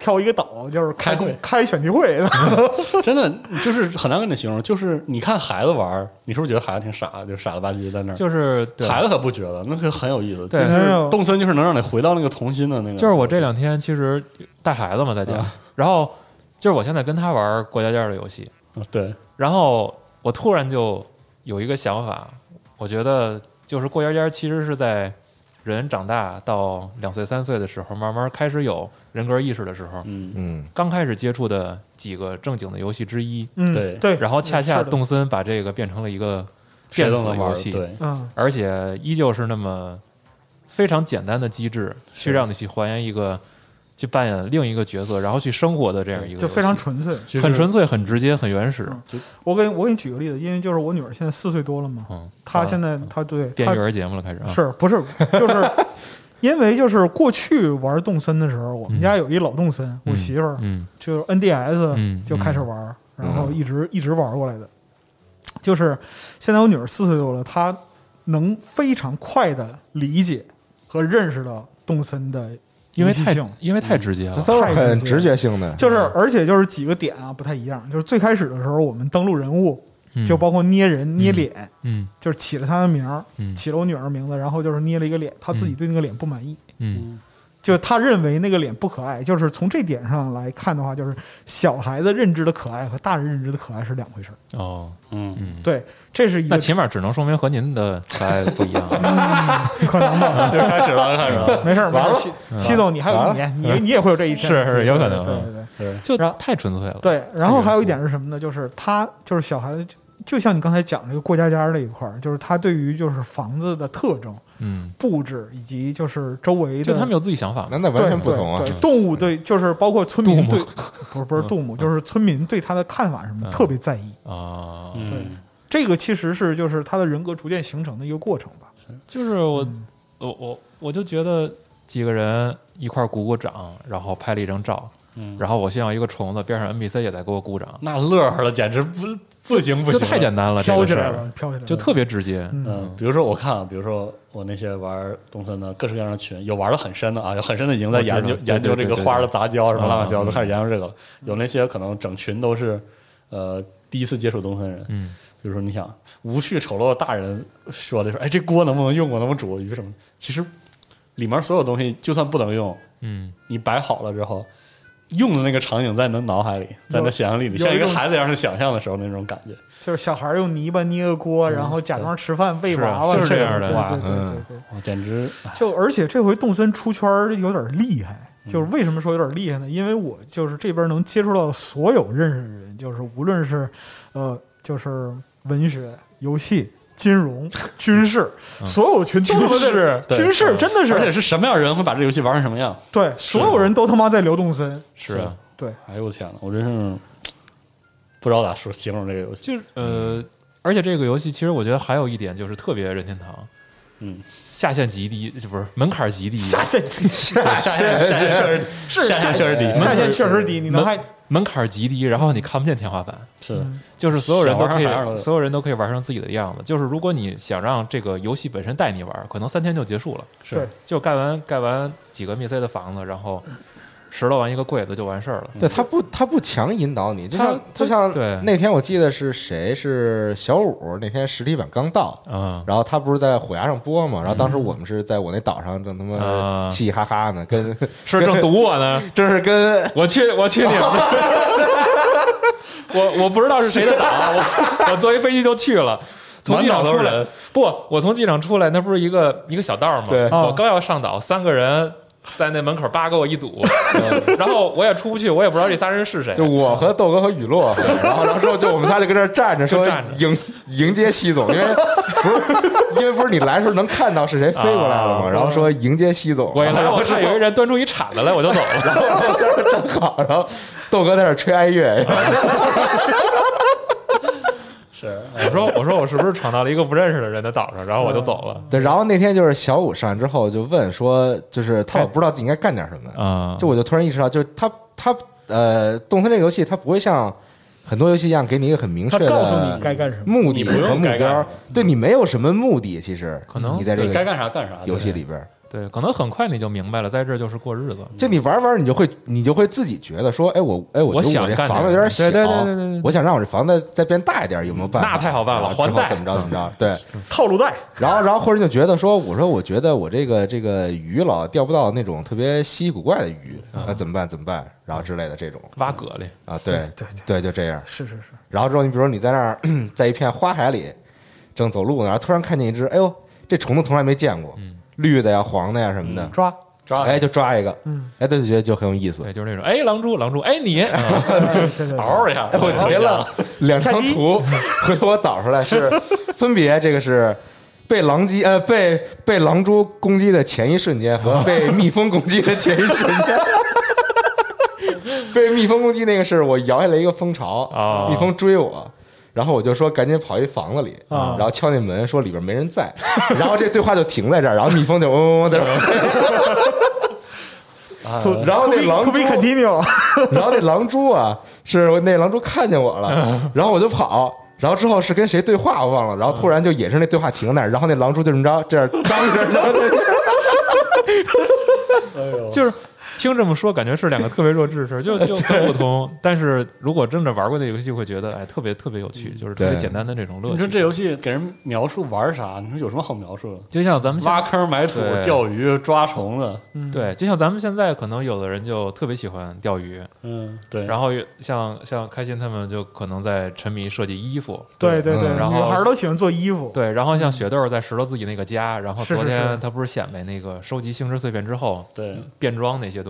挑一个岛，就是开开会开选题会。真的就是很难跟你形容。就是你看孩子玩，你是不是觉得孩子挺傻，就傻了吧唧在那儿？就是对孩子可不觉得，那可很有意思。对就是动森，就是能让你回到那个童心的那个。就是我这两天其实带孩子嘛，在家，然后就是我现在跟他玩过家家的游戏，嗯对，然后我突然就有一个想法，我觉得就是过家家其实是在人长大到两岁三岁的时候，慢慢开始有人格意识的时候，嗯，嗯，刚开始接触的几个正经的游戏之一。嗯，对。对，然后恰恰动森把这个变成了一个电谁都能玩儿。子游戏，对，嗯，而且依旧是那么非常简单的机制，去让你去还原一个，去扮演另一个角色，然后去生活的这样一个，就非常纯粹。很纯粹、很直接、很原始。我给我给你举个例子，因为就是我女儿现在四岁多了嘛，嗯，她现在她对她编育儿节目了，开始啊，是不是就是因为就是过去玩动森的时候，我们家有一老动森，我媳妇儿嗯就是 NDS 嗯就开始玩，然后一直一直玩过来的。就是现在我女儿四岁多了，她能非常快的理解和认识到动森的因为太。因为太直接了，这都是很直觉性的，就是，而且就是几个点啊不太一样。就是最开始的时候，我们登录人物，嗯就包括捏人、捏脸，嗯。就是起了他的名儿，嗯。起了我女儿名字，然后就是捏了一个脸，他自己对那个脸不满意，嗯。就他认为那个脸不可爱。就是从这点上来看的话，就是小孩子认知的可爱和大人认知的可爱是两回事儿。哦。嗯，嗯，对，这是一那起码只能说明和您的可爱不一样。可能吧。就开始了，开始了。没事儿，完了，西西总，你还有一年，你你也会有这一天，是是有可能对对对。就然后太纯粹了。对，然后还有一点是什么呢？就是他就是小孩子，就就像你刚才讲这个过家家这一块儿，就是他对于就是房子的特征、嗯，布置以及就是周围的，就他们有自己想法嘛。那那完全不同啊对。动物对，就是包括村民对，不是不是杜牧，就是村民对他的看法什么特别在意。啊，嗯，这个其实是就是他的人格逐渐形成的一个过程吧。就是我我我我就觉得几个人一块儿鼓鼓掌，然后拍了一张照，嗯。然后我像一个虫子，边上 NPC 也在给我鼓掌，那乐呵了，简直不不行不行，太简单了，飘起来了，飘起来了，就特别直接。嗯，比如说我看啊，比如说我那些玩东森的各式各样的群，有玩的很深的啊，有很深的已经在研究研究这个花的杂交什么嗯乱七八糟，嗯都开始研究这个了。有那些可能整群都是呃第一次接触东森人，嗯，比如说你想无趣丑陋的大人说的说，哎，这锅能不能用？我能不能煮鱼什么？其实里面所有东西就算不能用，嗯，你摆好了之后。用的那个场景在你的脑海里，在你的想象力里，像一个孩子一样去想象的时候那种感觉。就是小孩用泥巴捏个锅，然后假装吃饭喂娃娃，就是这样的对哇对对简直就而且这回动森出圈有点厉害，嗯就是为什么说有点厉害呢？因为我就是这边能接触到所有认识的人，就是无论是呃，就是文学、游戏、金融、军事，所有群都他妈在军事对。军事，真的是而且是是什么样的人会把这游戏玩成什么样？对，所有人都他妈在流动森，是啊，对，哎呦我天呐，我真是不知道咋说形容这个游戏。就是呃，而且这个游戏其实我觉得还有一点就是特别任天堂，嗯，下限极低，就不是门槛极低，下限极低下限下限确实是下限确实低，下限确实低，你能还门槛极低，然后你看不见天花板。是就是所有人都可以，所有人都可以玩成自己的样子。就是如果你想让这个游戏本身带你玩，可能三天就结束了。是就盖完盖完几个密 C 的房子，然后拾掇完一个柜子就完事儿了。对他不，他不强引导你，就像就像对那天我记得是谁是小五那天实体版刚到，嗯，然后他不是在虎牙上播嘛，然后当时我们是在我那岛上正他妈啊嘻嘻哈哈呢，跟 是正堵我呢。这是跟 我去，我去你们！我我不知道是谁的岛，我我坐一飞机就去了。从机场出来不，我从机场出来，那不是一个一个小道吗？对我刚要上岛，三个人在那门口叭给我一堵，然后我也出不去，我也不知道这仨人是谁。就我和豆哥和雨落，然后然后之后就我们仨就跟这站着，说迎迎接西总，因为不是 因为不是你来的时候能看到是谁飞过来了嘛，啊然后说迎接西总，我一来，然后我看有一人端出一铲子来，我就走了。然 后然后正好，然后豆哥在那吹哀乐，是我说我说我是不是闯到了一个不认识的人的岛上，然后我就走了。对，然后那天就是小五上来之后就问说，就是他老不知道自己应该干点什么，啊，就我就突然意识到，就是他他呃，动森这个游戏它不会像很多游戏一样给你一个很明确的告诉你该干什么。目的你不用和目标对你没有什么目的，其实可能你在这个干啥干啥。游戏里边儿。对，可能很快你就明白了，在这儿就是过日子。就你玩玩，你就会你就会自己觉得说，哎，我哎，我我觉得我这房子有点小，对对对对我想让我这房子再变大一点，有没有办法？那太好办了还贷怎么着怎么着？对，套路贷，然后然后或者就觉得说，我说我觉得我这个这个鱼老钓不到那种特别稀奇古怪的鱼，那怎么办？怎么办？然后之类的这种挖蛤蜊，啊，对对对，就这样。是是是，然后之后，你比如说你在那儿 在一片花海里正走路呢，然后突然看见一只，哎呦，这虫子从来没见过，绿的呀、黄的呀什么的，抓，抓。哎，就抓一个，嗯，哎，对，就觉得就很有意思。对，就是那种，哎，狼蛛，狼蛛，哎，你，嗷一下，哎，我截了。两张图，回头我导出来是分别这个是被狼击呃被被狼蛛攻击的前一瞬间和被蜜蜂攻击的前一瞬间。被蜜蜂攻击那个是我摇下来一个蜂巢，哦。蜜蜂追我。然后我就说赶紧跑一房子里，啊。然后敲那门说里边没人在，然后这对话就停在这儿，然后蜜蜂就嗡嗡嗡在那儿，to 然后那狼 continue，然后那狼猪啊，是那狼猪看见我了，然后我就跑，然后之后是跟谁对话我忘了，然后突然就也是那对话停那儿，然后那狼猪就这么着这样张着，然后就就是听这么说，感觉是两个特别弱智的事儿，就 就很普通。但是如果真的玩过那游戏，会觉得哎，特别特别有趣，就是特别简单的这种乐趣。你说这游戏给人描述玩啥？你说有什么好描述？的？就像咱们挖坑埋土、钓鱼、抓虫子，对，就像咱们现在可能有的人就特别喜欢钓鱼，嗯，对，然后像像开心他们就可能在沉迷设计衣服，对对对，嗯然后女孩都喜欢做衣服，对，然后像雪豆在拾掇自己那个家，然后昨天他不是显摆那个收集星之碎片之后对。变装那些东西，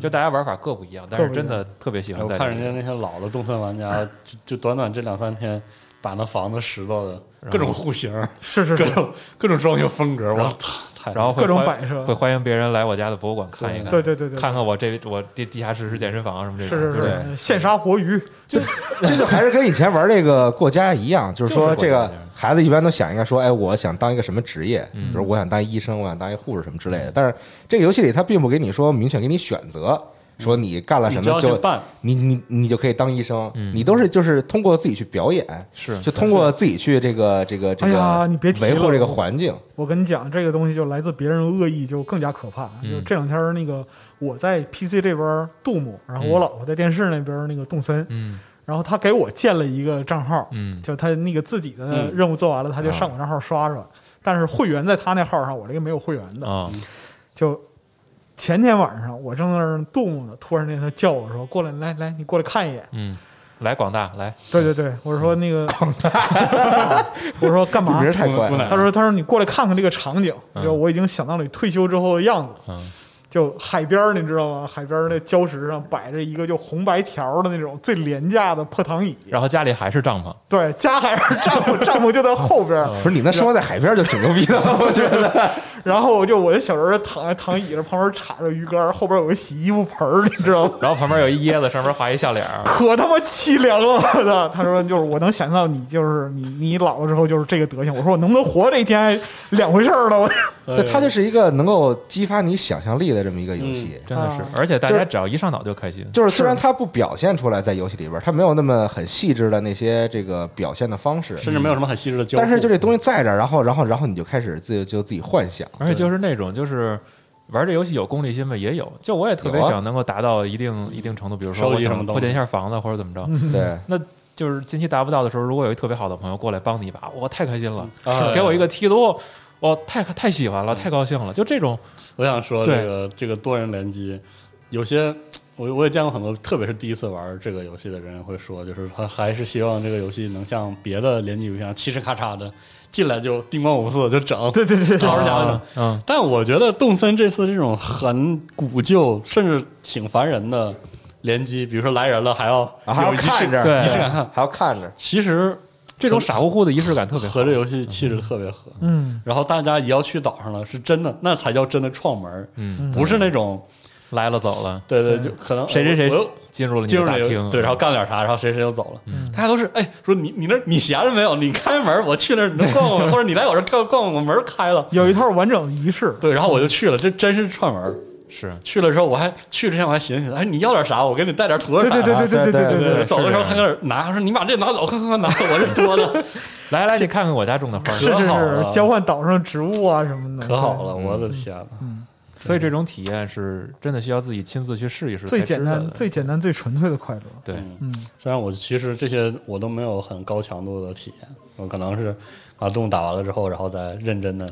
就大家玩法各不一样，但是真的特别喜哎欢。我看人家那些老的动森玩家，就就短短这两三天，把那房子拾到的各种户型、是是是，各种各种装修风格，我操，太然后各种摆设会欢迎别人来我家的博物馆看一看，对对对对，看看我这我地地下室是健身房什么这种。是是对是，现杀活鱼，就 这就还是跟以前玩这个过家一样，就是说这个孩子一般都想一个说，哎，我想当一个什么职业，嗯比如我想当医生，我想当一护士什么之类的。但是这个游戏里他并不给你说明确给你选择，说你干了什么就办，你你你就可以当医生，嗯你都是就是通过自己去表演，是就通过自己去这个这个这哎呀个你别提了维护这个环境，我跟你讲，这个东西就来自别人的恶意，就更加可怕。嗯就这两天那个我在 PC 这边杜牧，然后我老婆在电视那边那个动森，嗯然后他给我建了一个账号，嗯就他那个自己的嗯任务做完了，他就上我账号刷刷。但是会员在他那号上，我这个没有会员的。啊就前天晚上我正在那儿动呢，突然间他叫我说：“过来，来来，你过来看一眼。嗯，来广大来，”对对对，我说那个广大，我说干嘛？太他说：“他说你过来看看这个场景，我已经想到了你退休之后的样子。嗯就海边儿，你知道吗？海边儿那礁石上摆着一个就红白条的那种最廉价的破躺椅，然后家里还是帐篷，对，家还是帐篷，帐篷就在后边儿。不是你那生活在海边就挺牛逼的，我觉得。然后我就我的小人儿躺在躺椅上，旁边插着鱼竿，后边有个洗衣服盆儿，你知道吗？然后旁边有一椰子，上面画一笑脸，可他妈凄凉了，我操！他说就是我能想象你就是你你老了之后就是这个德行。我说我能不能活这一天还两回事儿呢。我对，他就是一个能够激发你想象力的这么一个游戏。真的是啊，而且大家只要一上脑就开心。就是虽然它不表现出来在游戏里边，它没有那么很细致的那些这个表现的方式，甚至没有什么很细致的交互。但是就这东西在这儿，然后然后然后你就开始自己就自己幻想，而且就是那种就是玩这游戏有功利心吧，也有。就我也特别想能够达到一定一定程度，比如说收我扩建一下房子或者怎么着，对，那就是近期达不到的时候，如果有一特别好的朋友过来帮你一把，我太开心了，啊给我一个梯度，我太太喜欢了，太高兴了。就这种，我想说，这个这个多人联机，有些我我也见过很多，特别是第一次玩这个游戏的人会说，就是他还是希望这个游戏能像别的联机游戏一样，嘁哧咔嚓的进来就叮咣五四就整，对对对对掏着家伙。嗯，但我觉得动森这次这种很古旧，甚至挺烦人的联机，比如说来人了还要啊还要看着，对仪式感看，还要看着，其实这种傻乎乎的仪式感特别好和。这游戏气质特别合。嗯，然后大家也要去岛上了，是真的，那才叫真的创门儿，嗯，不是那种来了走了，对对，就可能谁谁谁进入了大厅，对，然后干点啥，然后谁谁就走了。嗯大家都是哎，说你你那你闲着没有？你开门，我去那儿你能逛逛吗，或者你来我这儿逛逛逛，我门开了。有一套完整的仪式。对，然后我就去了，这真是串门儿。是去了之后，我还去之前我还寻思，哎，你要点啥？我给你带点土特产对对对对对对对对对，走的时候他搁那儿拿，说你把这拿走，快快快拿走，我这多的 来来，你看看我家种的花儿。是是是，交换岛上植物啊什么的，可好了，嗯我的天呐！所以这种体验是真的需要自己亲自去试一试最。简单、最简单、最纯粹的快乐。对，嗯，虽然我其实这些我都没有很高强度的体验，我可能是把动物打完了之后，然后再认真的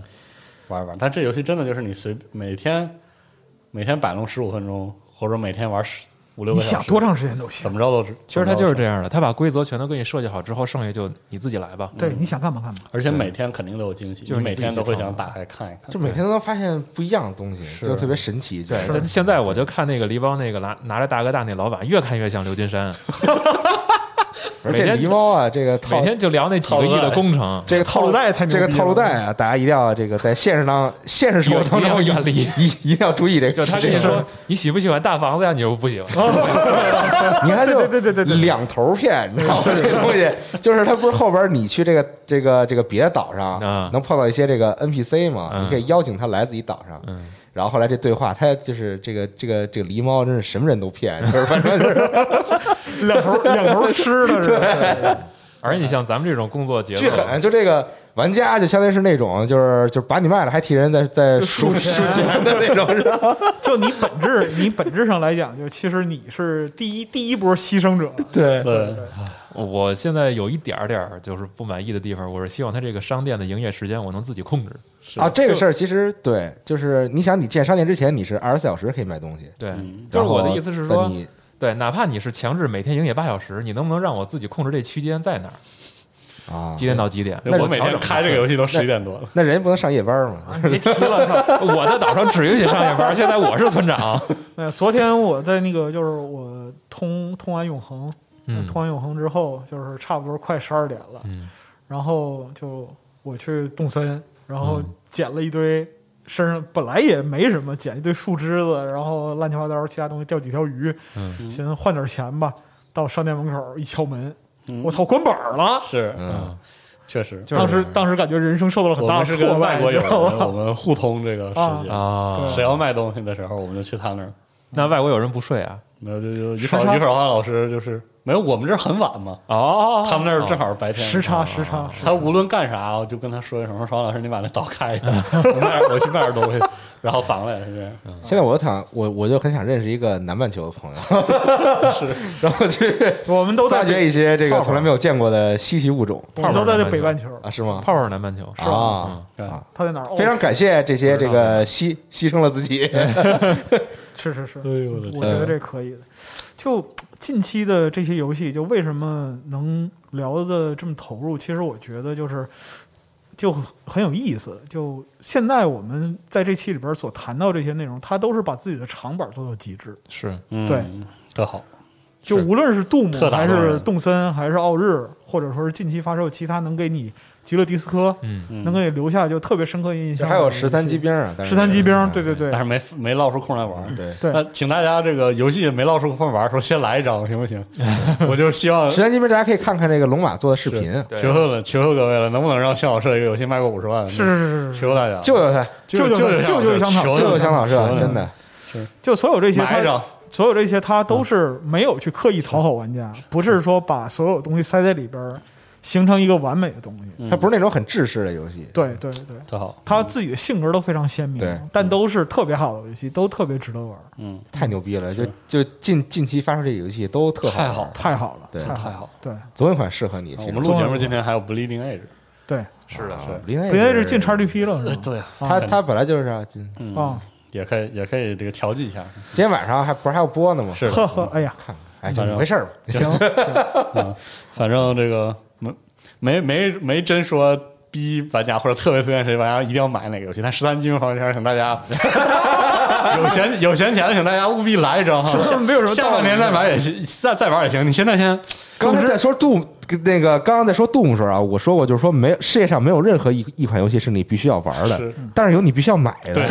玩一玩。但这游戏真的就是你随每天每天摆弄十五分钟，或者每天玩十五六个小时，想多长时间都行怎。么着都是。其实他就是这样，的，他把规则全都给你设计好之后，剩下就你自己来吧。对，你想干嘛干嘛。而且每天肯定都有惊喜，就是每天都会想打开看一看。就每天都能发现不一样的东西，就特别神奇。对现在我就看那个黎邦那个拿拿着大哥大那老板，越看越像刘金山，而这每天狸猫啊，这个套每天就聊那几个亿的工程，这个套路贷太这个套路贷啊，大家一定要这个在现实当现实生活当中远离一一定要注意这个。就他跟你说你喜不喜欢大房子呀，你又不喜欢 你看，就对对对对两头骗，你知道吗？这东西 就是他不是后边你去这个这个这个别的岛上啊能碰到一些这个 NPC 嘛？嗯你可以邀请他来自己岛上。嗯，然后后来这对话，他就是这个这个这个狸猫，真是什么人都骗，就是反正就是两头两头吃的是吧？而且你像咱们这种工作节奏巨，狠。就这个玩家，就相当于是那种就是就是把你卖了，还替人在在数 数钱的那种，是吧？就你本质，你本质上来讲，就其实你是第一第一波牺牲者。对对，我现在有一点儿点儿就是不满意的地方，我是希望他这个商店的营业时间我能自己控制。是啊，这个事儿其实对，就是你想你建商店之前，你是二十四小时可以卖东西，对，嗯就是我的意思是说，你对，哪怕你是强制每天营业八小时，你能不能让我自己控制这区间在哪儿？啊几，点到几点？我每天开这个游戏都十一点多了。那人家不能上夜班吗？别提了，我在岛上只允许上夜班，现在我是村长。哎，昨天我在那个就是我通通完永恒，嗯通完永恒之后，就是差不多快十二点了，嗯然后就我去动森，然后嗯捡了一堆身上本来也没什么，捡一堆树枝子，然后乱七八糟其他东西，钓几条鱼，嗯，寻思换点钱吧。到商店门口一敲门，嗯我操，关板了！是，嗯，确实，就是当时当时感觉人生受到了很大的挫败，跟外国友你知道人，我们互通这个世界。啊，谁要卖东西的时候，我们就去他那儿那外国友人不睡啊？没有就就于时差考于考华老师就是没有，我们这儿很晚嘛，哦，他们那儿正好是白天，时差时差，他无论干啥，我就跟他说一声，说邵老师，你把那刀开一下，我卖我去卖点东西，然后反过来是？这样。现在我想，我我就很想认识一个南半球的朋友，是，然后去我们都在发掘一些这泡泡。个从来没有见过的稀奇物种。我们都在北半球，啊，是吗？泡泡南半球是吧？啊！他在哪儿？非常哦感谢这些这个牺牺牲了自己，是是是，哎呦我的天。我觉得这可以的。就近期的这些游戏，就为什么能聊的这么投入？其实我觉得就是就很有意思。就现在我们在这期里边所谈到这些内容，它都是把自己的长板做到极致。是嗯对，特好，就无论是杜姆还是动森还是奥日，或者说是近期发售其他能给你极乐迪斯科，嗯，嗯能给你留下就特别深刻印象还有。十三机兵啊，十三机兵，对对对。但是没没捞出空来玩。对。对。那请大家这个游戏没捞出空玩的时候，先来一张行不行？我就希望十三机兵，大家可以看看这个龙马做的视频，求求了，求求各位了，能不能让向老师一个游戏卖过五十万？是是是求大家，救救他，救救救救救香草救救香草社求，求真的。就所有这些所有这些，他都是没有去刻意讨好玩家，不是说把所有东西塞在里边儿，形成一个完美的东西。嗯。它不是那种很制式的游戏，对对对，特好，它自己的性格都非常鲜明对，但都是特别好的游戏，都特别值得玩，嗯，太牛逼了！就就近近期发售这游戏都特太好好玩，太好了，对。太太好。对。总有一款适合你。我们录节目今天还有 Bleeding Edge，对，是的，啊是的，林本来是进 XGP 了，是吧？对啊，他他本来就是啊，今嗯。啊，也可以也可以这个调剂一下，今天晚上还不是还要播呢吗？是呵呵，哎呀，看看，哎，就这么回事儿吧。行行，啊，反正这个没没没没真说逼玩家或者特别推荐谁玩家一定要买哪个游戏，但十三金融方面请大家 有闲有闲钱的，请大家务必来一张哈，是没有什么下半年再买也行，再再玩也行。你现在先刚才在说杜那个，刚刚在说杜牧时候啊，我说过就是说没世界上没有任何一一款游戏是你必须要玩的是，但是有你必须要买的。对，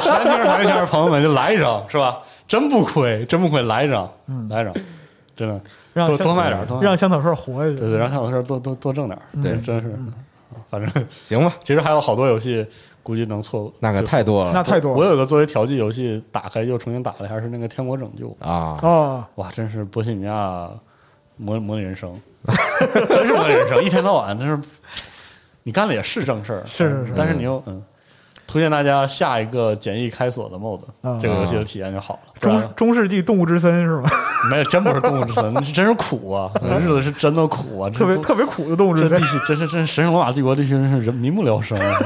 十三金融朋友圈朋友们就来一张是吧？真不亏，真不亏，来一张，来一张，真的多让香多卖点儿，多卖点儿让香草社活下去。对对，让小的事儿多多多挣点儿，对真是，反正行吧，其实还有好多游戏，估计能错过那可太多了那太多了我有个作为调剂游戏，打开又重新打了一下，是那个《天国拯救》。啊！哦，哇，真是波西米亚模模拟人生，真是模拟人生，一天到晚真是，你干的也是正事儿，是是是但是你又嗯，推荐大家下一个简易开锁的 mod，、啊这个游戏的体验就好了。中中世纪动物之森是吗？没有，真不是动物之森，那 是真是苦啊，那日子是真的苦啊，特别特别苦的动物之森这地。区真是真是神圣罗马帝国地区真是人民不聊生啊！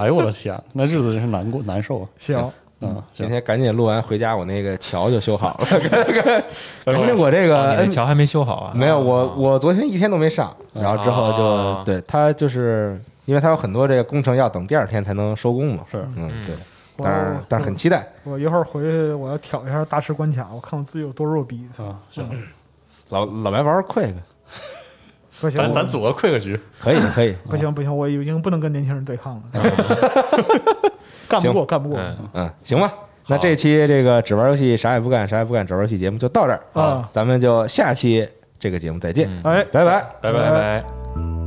哎呦我的天，那日子真是难过难受啊！行，嗯，今天赶紧录完回家，我那个桥就修好了。反正我这个哦桥还没修好啊？没有，我我昨天一天都没上，然后之后就啊对他就是因为它有很多这个工程要等第二天才能收工嘛。是嗯，对，但是但是很期待。我一会儿回去我要挑一下大师关卡，我看我自己有多弱逼。啊，行，老老白玩 Quick 不行，咱咱组个 quick 局，可以可以，不行不行，我已经不能跟年轻人对抗了，干不过干不过。嗯，嗯，行吧。那这期这个只玩游戏啥也不干啥也不干只玩游戏节目就到这儿啊咱们就下期这个节目再见，嗯哎，拜拜。拜拜拜拜。